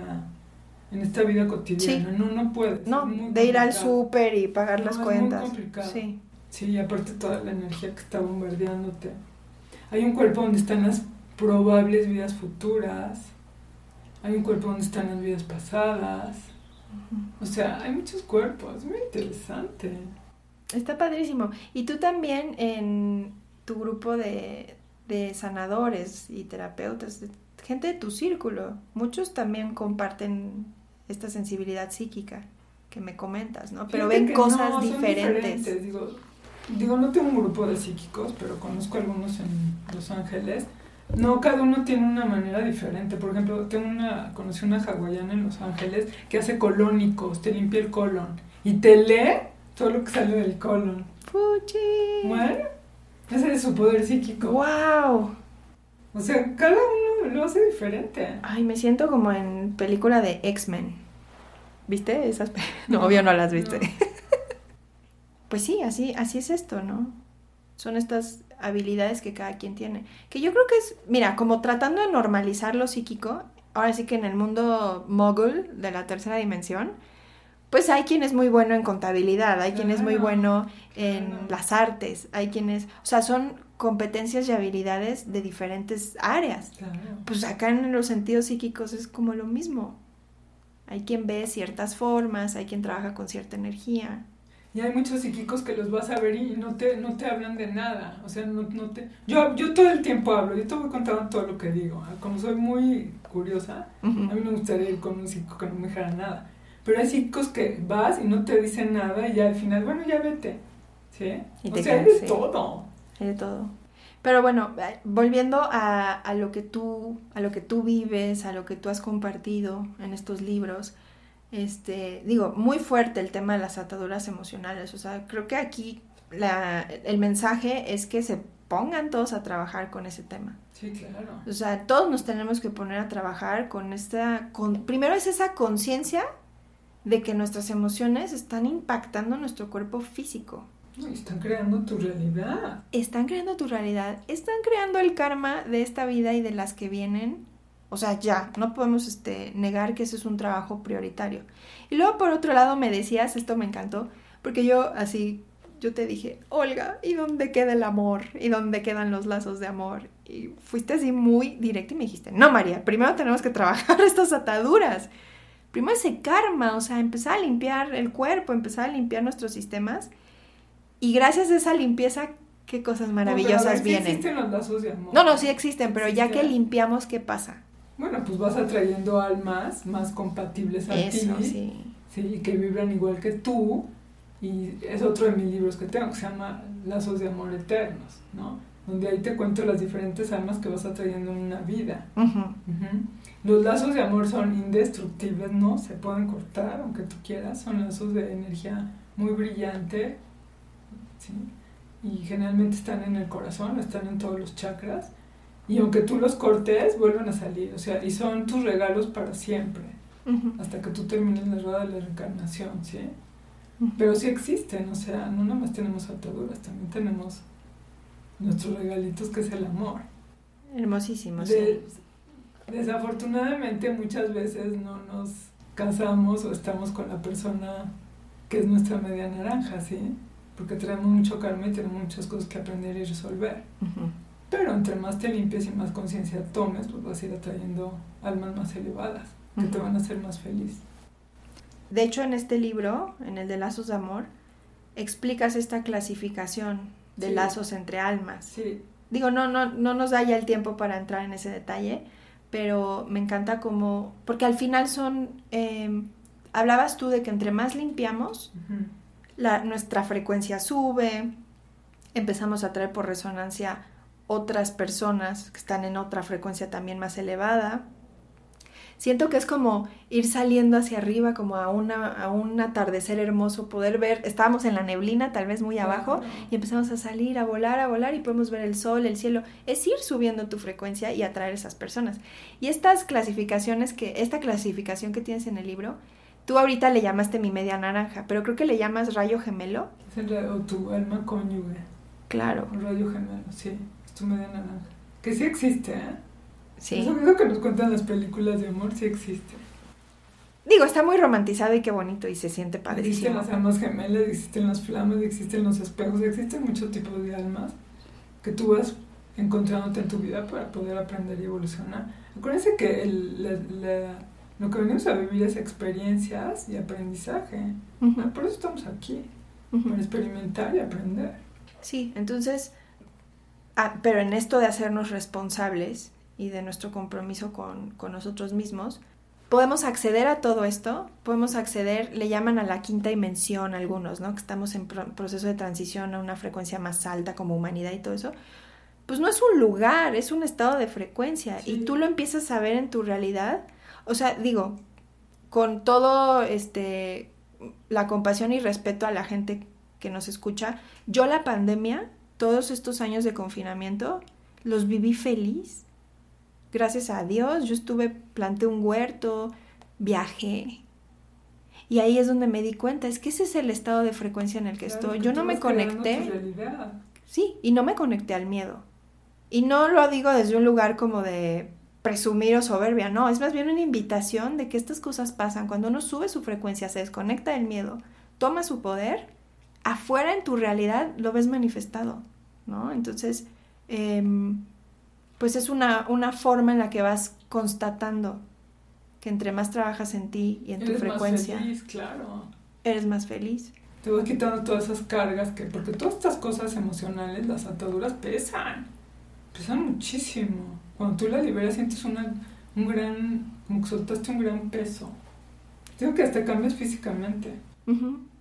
en esta vida cotidiana. No, no puedes. No, de ir al súper y pagar No, las es muy cuentas. complicado. Sí. Sí, y aparte toda la energía que está bombardeándote. Hay un cuerpo donde están las probables vidas futuras. Hay un cuerpo donde están las vidas pasadas. O sea, hay muchos cuerpos. Muy interesante. Está padrísimo. Y tú también en, tu grupo de, de sanadores y terapeutas, gente de tu círculo. Muchos también comparten esta sensibilidad psíquica que me comentas, ¿no? Pero Fíjate ven cosas no, son diferentes. Digo, digo, no tengo un grupo de psíquicos, pero conozco algunos en Los Ángeles. No, cada uno tiene una manera diferente. Por ejemplo, tengo una, conocí una hawaiana en Los Ángeles que hace colónicos, te limpia el colon y te lee todo lo que sale del colon. ¡Fuchi! Bueno, ese es su poder psíquico. ¡Wow! O sea, cada uno lo hace diferente. Ay, me siento como en película de X-Men. ¿Viste esas? [laughs] No, obvio no las viste. No. Pues sí, así, así es esto, ¿no? Son estas habilidades que cada quien tiene. Que yo creo que es, mira, como tratando de normalizar lo psíquico, ahora sí que en el mundo mogul de la tercera dimensión, pues hay quien es muy bueno en contabilidad, hay quien es muy bueno en las artes, hay quienes, o sea, son competencias y habilidades de diferentes áreas. Pues acá en los sentidos psíquicos es como lo mismo. Hay quien ve ciertas formas, hay quien trabaja con cierta energía. Y hay muchos psíquicos que los vas a ver y no te, no te hablan de nada. O sea, no, no te... Yo, yo todo el tiempo hablo, yo te voy contando todo lo que digo. Como soy muy curiosa, a mí me gustaría ir con un psíquico que no me dijera nada. Pero hay psíquicos que vas y no te dicen nada y ya al final, bueno, ya vete. ¿Sí? Y o sea, hay de sí. todo. Hay de todo. Pero bueno, eh, volviendo a, a lo que tú, a lo que tú vives, a lo que tú has compartido en estos libros, este, digo, muy fuerte el tema de las ataduras emocionales. O sea, creo que aquí la, el mensaje es que se pongan todos a trabajar con ese tema. Sí, claro. O sea, todos nos tenemos que poner a trabajar con esta... Con, primero es esa conciencia de que nuestras emociones están impactando nuestro cuerpo físico. Están creando tu realidad. Están creando tu realidad, están creando el karma de esta vida y de las que vienen. O sea, ya, no podemos este, negar que ese es un trabajo prioritario. Y luego, por otro lado, me decías, esto me encantó, porque yo así, yo te dije, Olga, ¿y dónde queda el amor? ¿Y dónde quedan los lazos de amor? Y fuiste así muy directa y me dijiste, no, María, primero tenemos que trabajar [laughs] estas ataduras. Primero ese karma, o sea, empezar a limpiar el cuerpo, empezar a limpiar nuestros sistemas. Y gracias a esa limpieza, qué cosas maravillosas No, pero a ver, sí vienen. existen los lazos de amor. No, no, sí existen, pero ya que limpiamos, ¿qué pasa? Bueno, pues vas atrayendo almas más compatibles a Eso, ti. sí. Sí, y que vibran igual que tú. Y es otro de mis libros que tengo, que se llama Lazos de Amor Eternos, ¿no? Donde ahí te cuento las diferentes almas que vas atrayendo en una vida. Los lazos de amor son indestructibles, no se pueden cortar, aunque tú quieras. Son lazos de energía muy brillante, ¿sí? Y generalmente están en el corazón, están en todos los chakras. Y aunque tú los cortes, vuelven a salir. O sea, y son tus regalos para siempre hasta que tú termines la rueda de la reencarnación, ¿sí? Pero sí existen, o sea, no nada más tenemos ataduras, también tenemos nuestros regalitos que es el amor. Hermosísimo, De- sí. desafortunadamente muchas veces no nos casamos o estamos con la persona que es nuestra media naranja, ¿sí? Porque tenemos mucho karma y tenemos muchas cosas que aprender y resolver. Ujú. Pero entre más te limpies y más conciencia tomes, pues vas a ir atrayendo almas más elevadas que te van a hacer más feliz. De hecho, en este libro, en el de Lazos de Amor, explicas esta clasificación de Sí. lazos entre almas. Sí, Digo, no, no, no nos da ya el tiempo para entrar en ese detalle, pero me encanta como, porque al final son, eh, hablabas tú de que entre más limpiamos, la, nuestra frecuencia sube, empezamos a traer por resonancia otras personas que están en otra frecuencia también más elevada. Siento que es como ir saliendo hacia arriba, como a, una, a un atardecer hermoso, poder ver, estábamos en la neblina, tal vez muy abajo, y empezamos a salir, a volar, a volar, y podemos ver el sol, el cielo. Es ir subiendo tu frecuencia y atraer esas personas. Y estas clasificaciones que, esta clasificación que tienes en el libro, tú ahorita le llamaste mi media naranja, pero creo que le llamas rayo gemelo. Es el ra- o tu alma cónyuge, Claro, rayo gemelo, sí, naranja. Que sí existe, ¿eh? sí. Eso mismo que nos cuentan las películas de amor, sí existe. Digo, está muy romantizado y qué bonito y se siente Existen padrísimo. las almas gemelas, existen las flamas, existen los espejos, existen muchos tipos de almas que tú vas encontrándote en tu vida para poder aprender y evolucionar. Acuérdense que el- la- la- lo que venimos a vivir es experiencias y aprendizaje. Ujú, Ah, Por eso estamos aquí, ujú. para experimentar y aprender. Sí, entonces, ah, pero en esto de hacernos responsables y de nuestro compromiso con, con nosotros mismos, podemos acceder a todo esto, podemos acceder, le llaman a la quinta dimensión algunos, ¿no? Que estamos en pro- proceso de transición a una frecuencia más alta como humanidad y todo eso. Pues no es un lugar, es un estado de frecuencia y tú lo empiezas a ver en tu realidad. O sea, digo, con todo este la compasión y respeto a la gente que nos escucha, yo la pandemia, todos estos años de confinamiento, los viví feliz gracias a Dios, yo estuve, planté un huerto, viajé. Y ahí es donde me di cuenta, es que ese es el estado de frecuencia en el que Claro, estoy. que Yo no me conecté, sí, y no me conecté al miedo. Y no lo digo desde un lugar como de presumir o soberbia, no, es más bien una invitación de que estas cosas pasan. Cuando uno sube su frecuencia, se desconecta del miedo, toma su poder, afuera en tu realidad lo ves manifestado, ¿no? Entonces, em, pues es una, una forma en la que vas constatando que entre más trabajas en ti y en tu frecuencia, más feliz, claro. eres más feliz. Te vas quitando todas esas cargas que, porque todas estas cosas emocionales, las ataduras pesan, pesan muchísimo. Cuando tú las liberas sientes una, un gran, como que soltaste un gran peso. Digo que hasta cambias físicamente.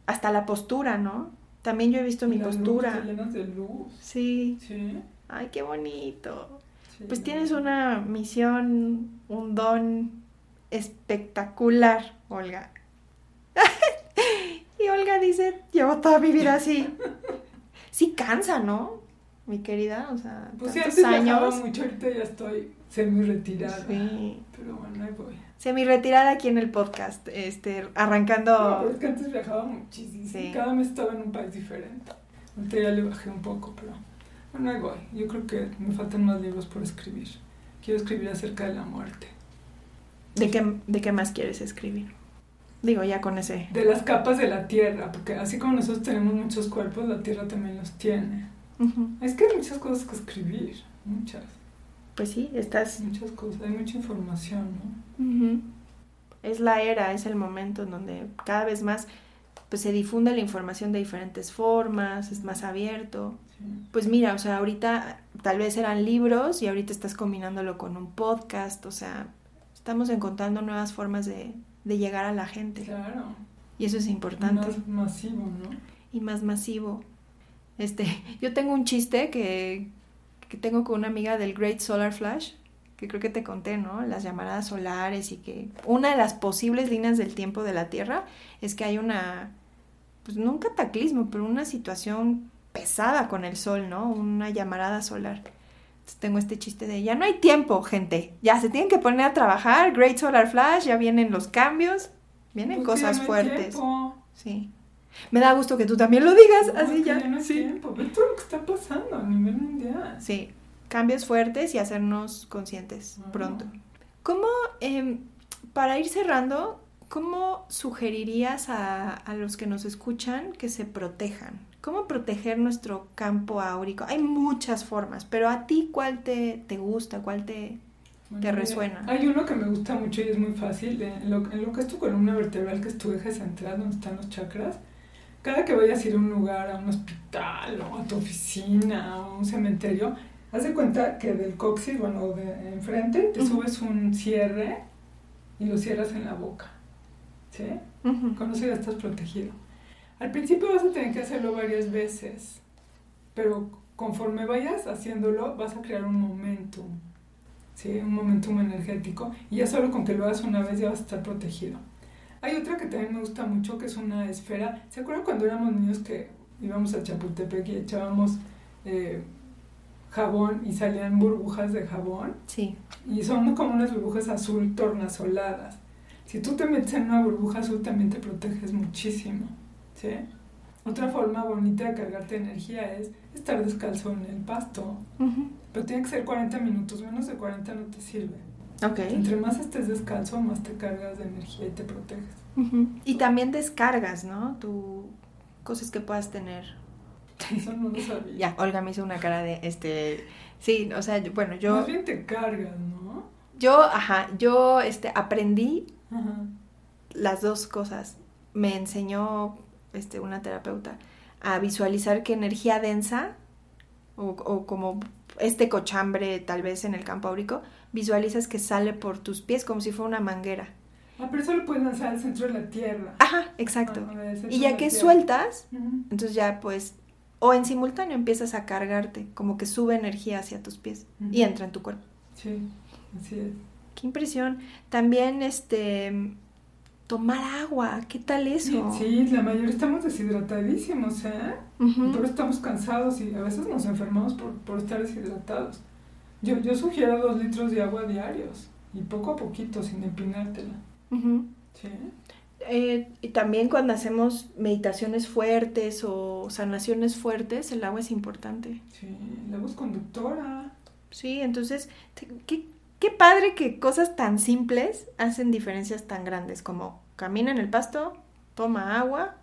Hasta la postura, ¿no? También yo he visto mi La postura. de luz. Sí. Sí. Ay, qué bonito. sí, Pues tienes una misión, un don espectacular, Olga. [laughs] y Olga dice, llevo toda mi vida así. [laughs] Sí cansa, ¿no? Mi querida, o sea, Pues sí, tantos antes años. mucho, ahorita ya estoy semi retirada. Sí. Pero bueno, ahí voy. Semi retirada aquí en el podcast, este, No, arrancando. pero es que antes viajaba muchísimo. Sí. Cada mes estaba en un país diferente. Ahorita ya le bajé un poco, pero bueno, ahí voy. Yo creo que me faltan más libros por escribir. Quiero escribir acerca de la muerte. ¿De qué, ¿De qué más quieres escribir? Digo, ya con ese. De las capas de la Tierra, porque así como nosotros tenemos muchos cuerpos, la Tierra también los tiene. Es que hay muchas cosas que escribir. Muchas. Pues sí, estás. Muchas cosas. Hay mucha información, ¿no? Es la era, es el momento en donde cada vez más pues, se difunde la información de diferentes formas, es más abierto. Sí. Pues mira, o sea, ahorita tal vez eran libros y ahorita estás combinándolo con un podcast, o sea, estamos encontrando nuevas formas de, de llegar a la gente. Claro. Y eso es importante. Más masivo, ¿no? y más masivo. Este, [laughs] yo tengo un chiste que, que tengo con una amiga del Great Solar Flash, que creo que te conté, ¿no? Las llamaradas solares y que una de las posibles líneas del tiempo de la Tierra es que hay una, pues no un cataclismo, pero una situación pesada con el Sol, ¿no? Una llamarada solar. Entonces tengo este chiste de, ya no hay tiempo, gente, ya se tienen que poner a trabajar, Great Solar Flash, ya vienen los cambios, vienen Pues cosas ya no hay fuertes. tiempo. Sí. Me da gusto que tú también lo digas, No, así que ya. no hay sí. tiempo. Ve todo lo que está pasando a nivel mundial. Sí, cambios fuertes y hacernos conscientes Ah. pronto. ¿Cómo, em, para ir cerrando, cómo sugerirías a, a los que nos escuchan que se protejan? ¿Cómo proteger nuestro campo áurico? Hay muchas formas, pero a ti, ¿cuál te, te gusta? ¿Cuál te...? Bueno, ¿Te resuena? Hay uno que me gusta mucho y es muy fácil. En lo, en lo que es tu columna vertebral, que es tu eje central, donde están los chakras, cada que vayas a ir a un lugar, a un hospital, o a tu oficina, o a un cementerio, haz de cuenta que del coxis, bueno, de enfrente, te subes un cierre y lo cierras en la boca. ¿Sí? Con eso ya estás protegido. Al principio vas a tener que hacerlo varias veces, pero conforme vayas haciéndolo vas a crear un momentum, ¿sí? un momentum energético, y ya solo con que lo hagas una vez ya vas a estar protegido. Hay otra que también me gusta mucho, que es una esfera. ¿Se acuerdan cuando éramos niños que íbamos a Chapultepec y echábamos eh, jabón y salían burbujas de jabón? Sí. Y son como unas burbujas azul tornasoladas. Si tú te metes en una burbuja azul también te proteges muchísimo. ¿sí? Otra forma bonita de cargarte energía es estar descalzo en el pasto. Pero tiene que ser 40 minutos, menos de 40 no te sirve. Ok. Entre más estés descalzo, más te cargas de energía y te proteges. Y también descargas, ¿no? Tu cosas que puedas tener. [laughs] Eso no lo sabía. Ya, Olga me hizo una cara de, este, sí, o sea, yo- bueno, yo, Más bien te cargas, ¿no? yo, ajá, yo, este, aprendí Ajá. las dos cosas. Me enseñó, este, una terapeuta a visualizar que energía densa o, o como este cochambre tal vez en el campo áurico, visualizas que sale por tus pies como si fuera una manguera. Ah, pero eso lo puedes lanzar al centro de la tierra. Ajá, exacto. Ah, y ya que tierra. sueltas, entonces ya pues, o en simultáneo empiezas a cargarte, como que sube energía hacia tus pies y entra en tu cuerpo. Sí, así es. Qué impresión. También, este, tomar agua, ¿qué tal eso? Sí, la mayoría estamos deshidratadísimos, ¿eh? Y por eso estamos cansados y a veces nos enfermamos por, por estar deshidratados. Yo, yo sugiero dos litros de agua diarios y poco a poquito, sin empinártela. Ujú. Sí. Eh, y también cuando hacemos meditaciones fuertes o sanaciones fuertes, el agua es importante. Sí, la voz conductora. Sí, entonces, te- qué, qué padre que cosas tan simples hacen diferencias tan grandes como camina en el pasto, toma agua.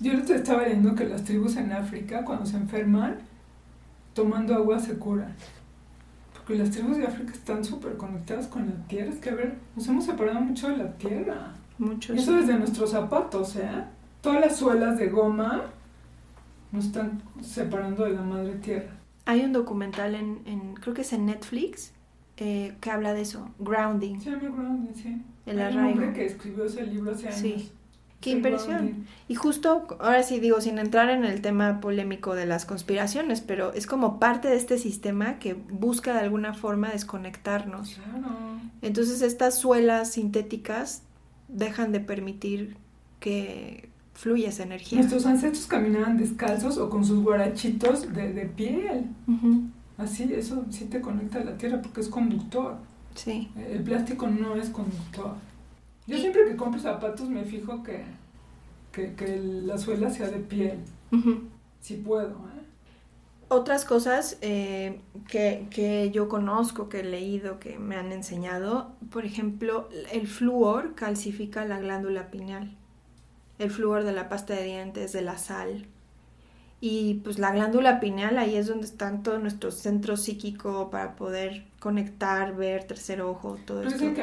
Yo les estaba leyendo que las tribus en África, cuando se enferman, tomando agua se curan. Porque las tribus de África están súper conectadas con la tierra. Es que, a ver, nos hemos separado mucho de la tierra. Muchos. Y eso desde nuestros zapatos, ¿eh? Todas las suelas de goma nos están separando de la madre tierra. Hay un documental en, en- creo que es en Netflix, eh, que habla de eso, grounding. Se llama Grounding, sí. El Hay un arraigo. hombre que escribió ese libro hace años. Sí. Qué impresión. Y justo, ahora sí digo, sin entrar en el tema polémico de las conspiraciones, pero es como parte de este sistema que busca de alguna forma desconectarnos. Claro. Entonces estas suelas sintéticas dejan de permitir que fluya esa energía. Nuestros ancestros caminaban descalzos o con sus guarachitos de, de piel. Ujú, Así, eso sí te conecta a la tierra porque es conductor. Sí. El plástico no es conductor. Yo Y- siempre que compro zapatos me fijo que, que, que la suela sea de piel. Ujú. Si puedo, ¿eh? Otras cosas eh, que, que yo conozco, que he leído, que me han enseñado, por ejemplo, el flúor calcifica la glándula pineal. El flúor de la pasta de dientes, de la sal. Y pues la glándula pineal ahí es donde están todo nuestro centro psíquico para poder conectar, ver, tercer ojo, todo echan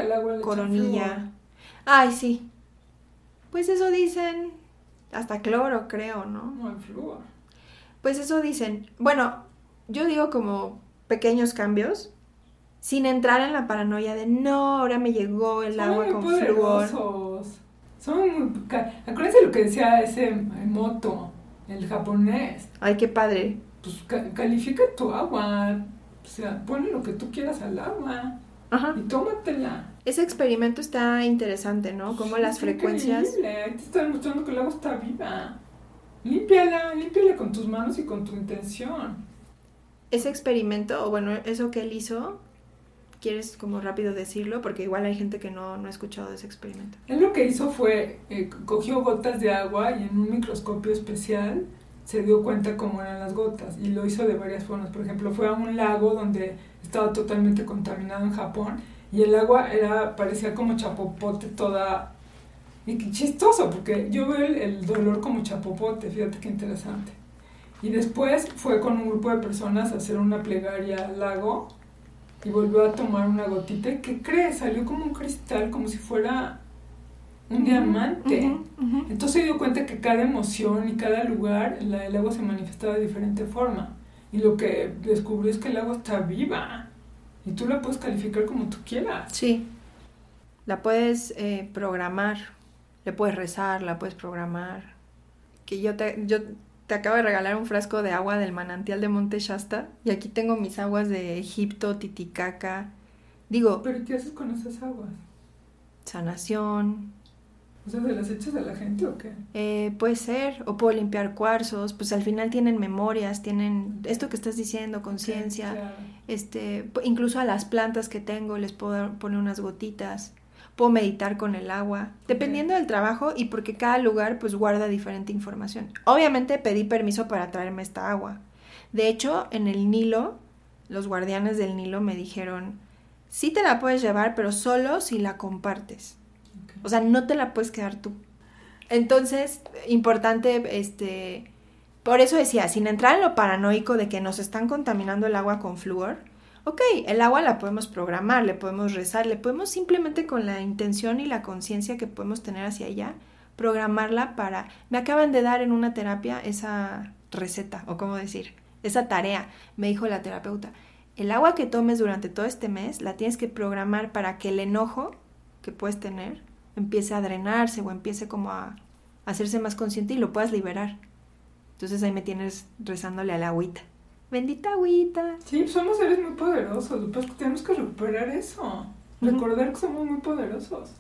Coronilla. Ay, sí. Pues eso dicen. Hasta cloro, creo. ¿no? No, el flúor. Pues eso dicen. Bueno, yo digo como pequeños cambios, sin entrar en la paranoia de no, ahora me llegó el Son agua muy con flúor. poderosos. Son muy... Acuérdense lo que decía ese moto, el japonés. Ay, qué padre. Pues ca- califica tu agua. O sea, ponle lo que tú quieras al agua Ajá. y tómatela. Ese experimento está interesante, ¿no? Como las Es frecuencias. increíble. Ahí te están mostrando que el agua está viva. Límpiala, límpiala con tus manos y con tu intención. Ese experimento, o bueno, eso que él hizo, ¿quieres como rápido decirlo? Porque igual hay gente que no, no ha escuchado de ese experimento. Él lo que hizo fue, eh, cogió gotas de agua y en un microscopio especial se dio cuenta cómo eran las gotas y lo hizo de varias formas. Por ejemplo, fue a un lago donde estaba totalmente contaminado en Japón y el agua era parecía como chapopote toda... Y qué chistoso, porque yo veo el, el dolor como chapopote, fíjate qué interesante. Y después fue con un grupo de personas a hacer una plegaria al lago y volvió a tomar una gotita. ¿Y qué crees? Salió como un cristal, como si fuera un diamante. Ujú, ujú. Entonces se dio cuenta que cada emoción y cada lugar, la, el agua se manifestaba de diferente forma. Y lo que descubrió es que el agua está viva. Y tú la puedes calificar como tú quieras. Sí. La puedes eh, programar, le puedes rezar, la puedes programar. Que yo te, yo te acabo de regalar un frasco de agua del manantial de Monte Shasta y aquí tengo mis aguas de Egipto, Titicaca. Digo, Pero ¿qué haces con esas aguas? sanación, O sea, ¿se las echas a la gente o qué? eh, puede ser, o puedo limpiar cuarzos, pues al final tienen memorias, tienen esto que estás diciendo, conciencia. Claro. este, incluso a las plantas que tengo les puedo poner unas gotitas, puedo meditar con el agua, dependiendo del trabajo y porque cada lugar pues guarda diferente información. Obviamente pedí permiso para traerme esta agua. De hecho, en el Nilo, los guardianes del Nilo me dijeron, sí te la puedes llevar, pero solo si la compartes. O sea, no te la puedes quedar tú. Entonces, importante, este, por eso decía, sin entrar en lo paranoico de que nos están contaminando el agua con flúor, ok, el agua la podemos programar, le podemos rezar, le podemos simplemente con la intención y la conciencia que podemos tener hacia ella, programarla para... Me acaban de dar en una terapia esa receta, o cómo decir, esa tarea, me dijo la terapeuta. el agua que tomes durante todo este mes la tienes que programar para que el enojo que puedes tener empiece a drenarse o empiece como a hacerse más consciente y lo puedas liberar. Entonces ahí me tienes rezándole a la agüita. Bendita agüita. Sí, somos seres muy poderosos. Lo que pasa es que tenemos que recuperar eso. Recordar que somos muy poderosos.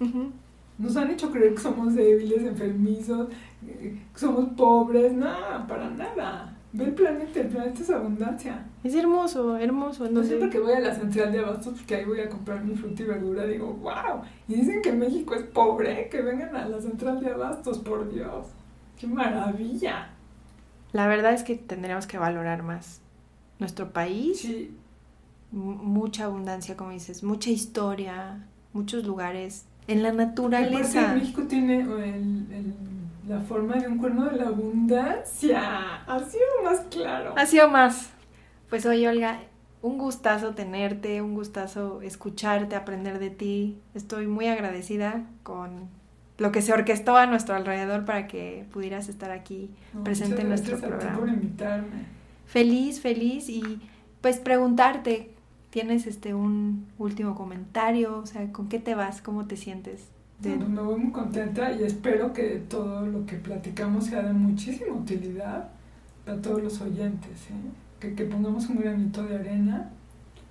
Nos han hecho creer que somos débiles, enfermizos, que somos pobres. No, para nada. Ve el planeta, el planeta es abundancia. Es hermoso, hermoso. No sé porque voy a la central de abastos, porque ahí voy a comprar mi fruta y verdura, digo, wow. Y dicen que México es pobre, que vengan a la central de abastos, por Dios. ¡Qué maravilla! La verdad es que tendríamos que valorar más nuestro país. Sí. Mucha abundancia, como dices, mucha historia, muchos lugares. En la naturaleza. México tiene el la forma de un cuerno de la abundancia. Ha sido más claro. Ha sido más. Pues oye, Olga, un gustazo tenerte, un gustazo escucharte, aprender de ti. Estoy muy agradecida con lo que se orquestó a nuestro alrededor para que pudieras estar aquí presente en nuestro programa. por invitarme. Feliz, feliz y pues preguntarte, ¿tienes este un último comentario? O sea, ¿con qué te vas? ¿Cómo te sientes? Me voy muy contenta y espero que todo lo que platicamos sea de muchísima utilidad para todos los oyentes, ¿eh? que, que, pongamos un granito de arena,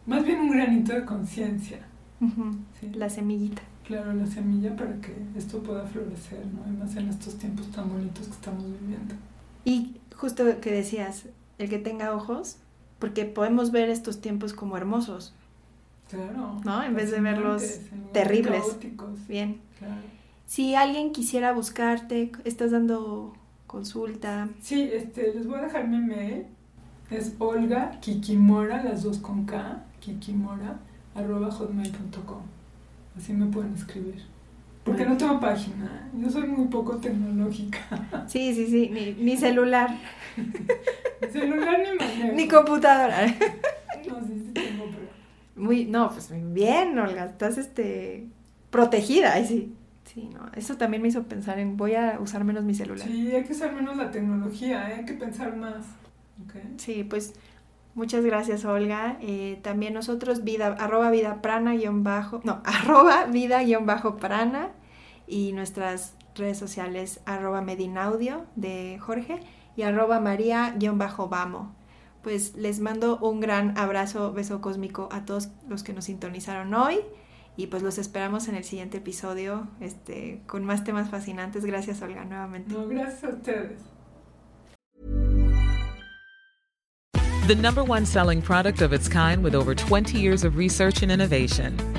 más bien un granito de conciencia. La semillita. Claro, la semilla para que esto pueda florecer, ¿no? Además en estos tiempos tan bonitos que estamos viviendo. Y justo que decías, el que tenga ojos, porque podemos ver estos tiempos como hermosos, Claro. ¿No? En vez de verlos terribles. Bien. Si alguien quisiera buscarte, estás dando consulta. Sí, este, les voy a dejar mi mail. Es Olga Kikimora, las dos con K, Kikimora, arroba hotmail.com. Así me pueden escribir. Porque no tengo página. Yo soy muy poco tecnológica. [laughs] Sí, sí, sí. Ni, [laughs] celular. ni celular [laughs] ni manejo. Ni computadora. no, sí, sí tengo, pero muy, no, pues bien, Olga, estás este, protegida, sí. Sí, no, eso también me hizo pensar en voy a usar menos mi celular. Sí, hay que usar menos la tecnología, ¿eh? hay que pensar más. Okay. Sí, pues muchas gracias, Olga. Eh, también nosotros, vida, arroba vida prana guion bajo, no, [laughs] arroba vida guion bajo prana y nuestras redes sociales arroba medinaudio de Jorge y arroba maría guion bajo vamo pues les mando un gran abrazo, beso cósmico a todos los que nos sintonizaron hoy y pues los esperamos en el siguiente episodio este, con más temas fascinantes. Gracias Olga nuevamente. No, gracias a ustedes. The number one selling product of its kind with over 20 years of research and innovation.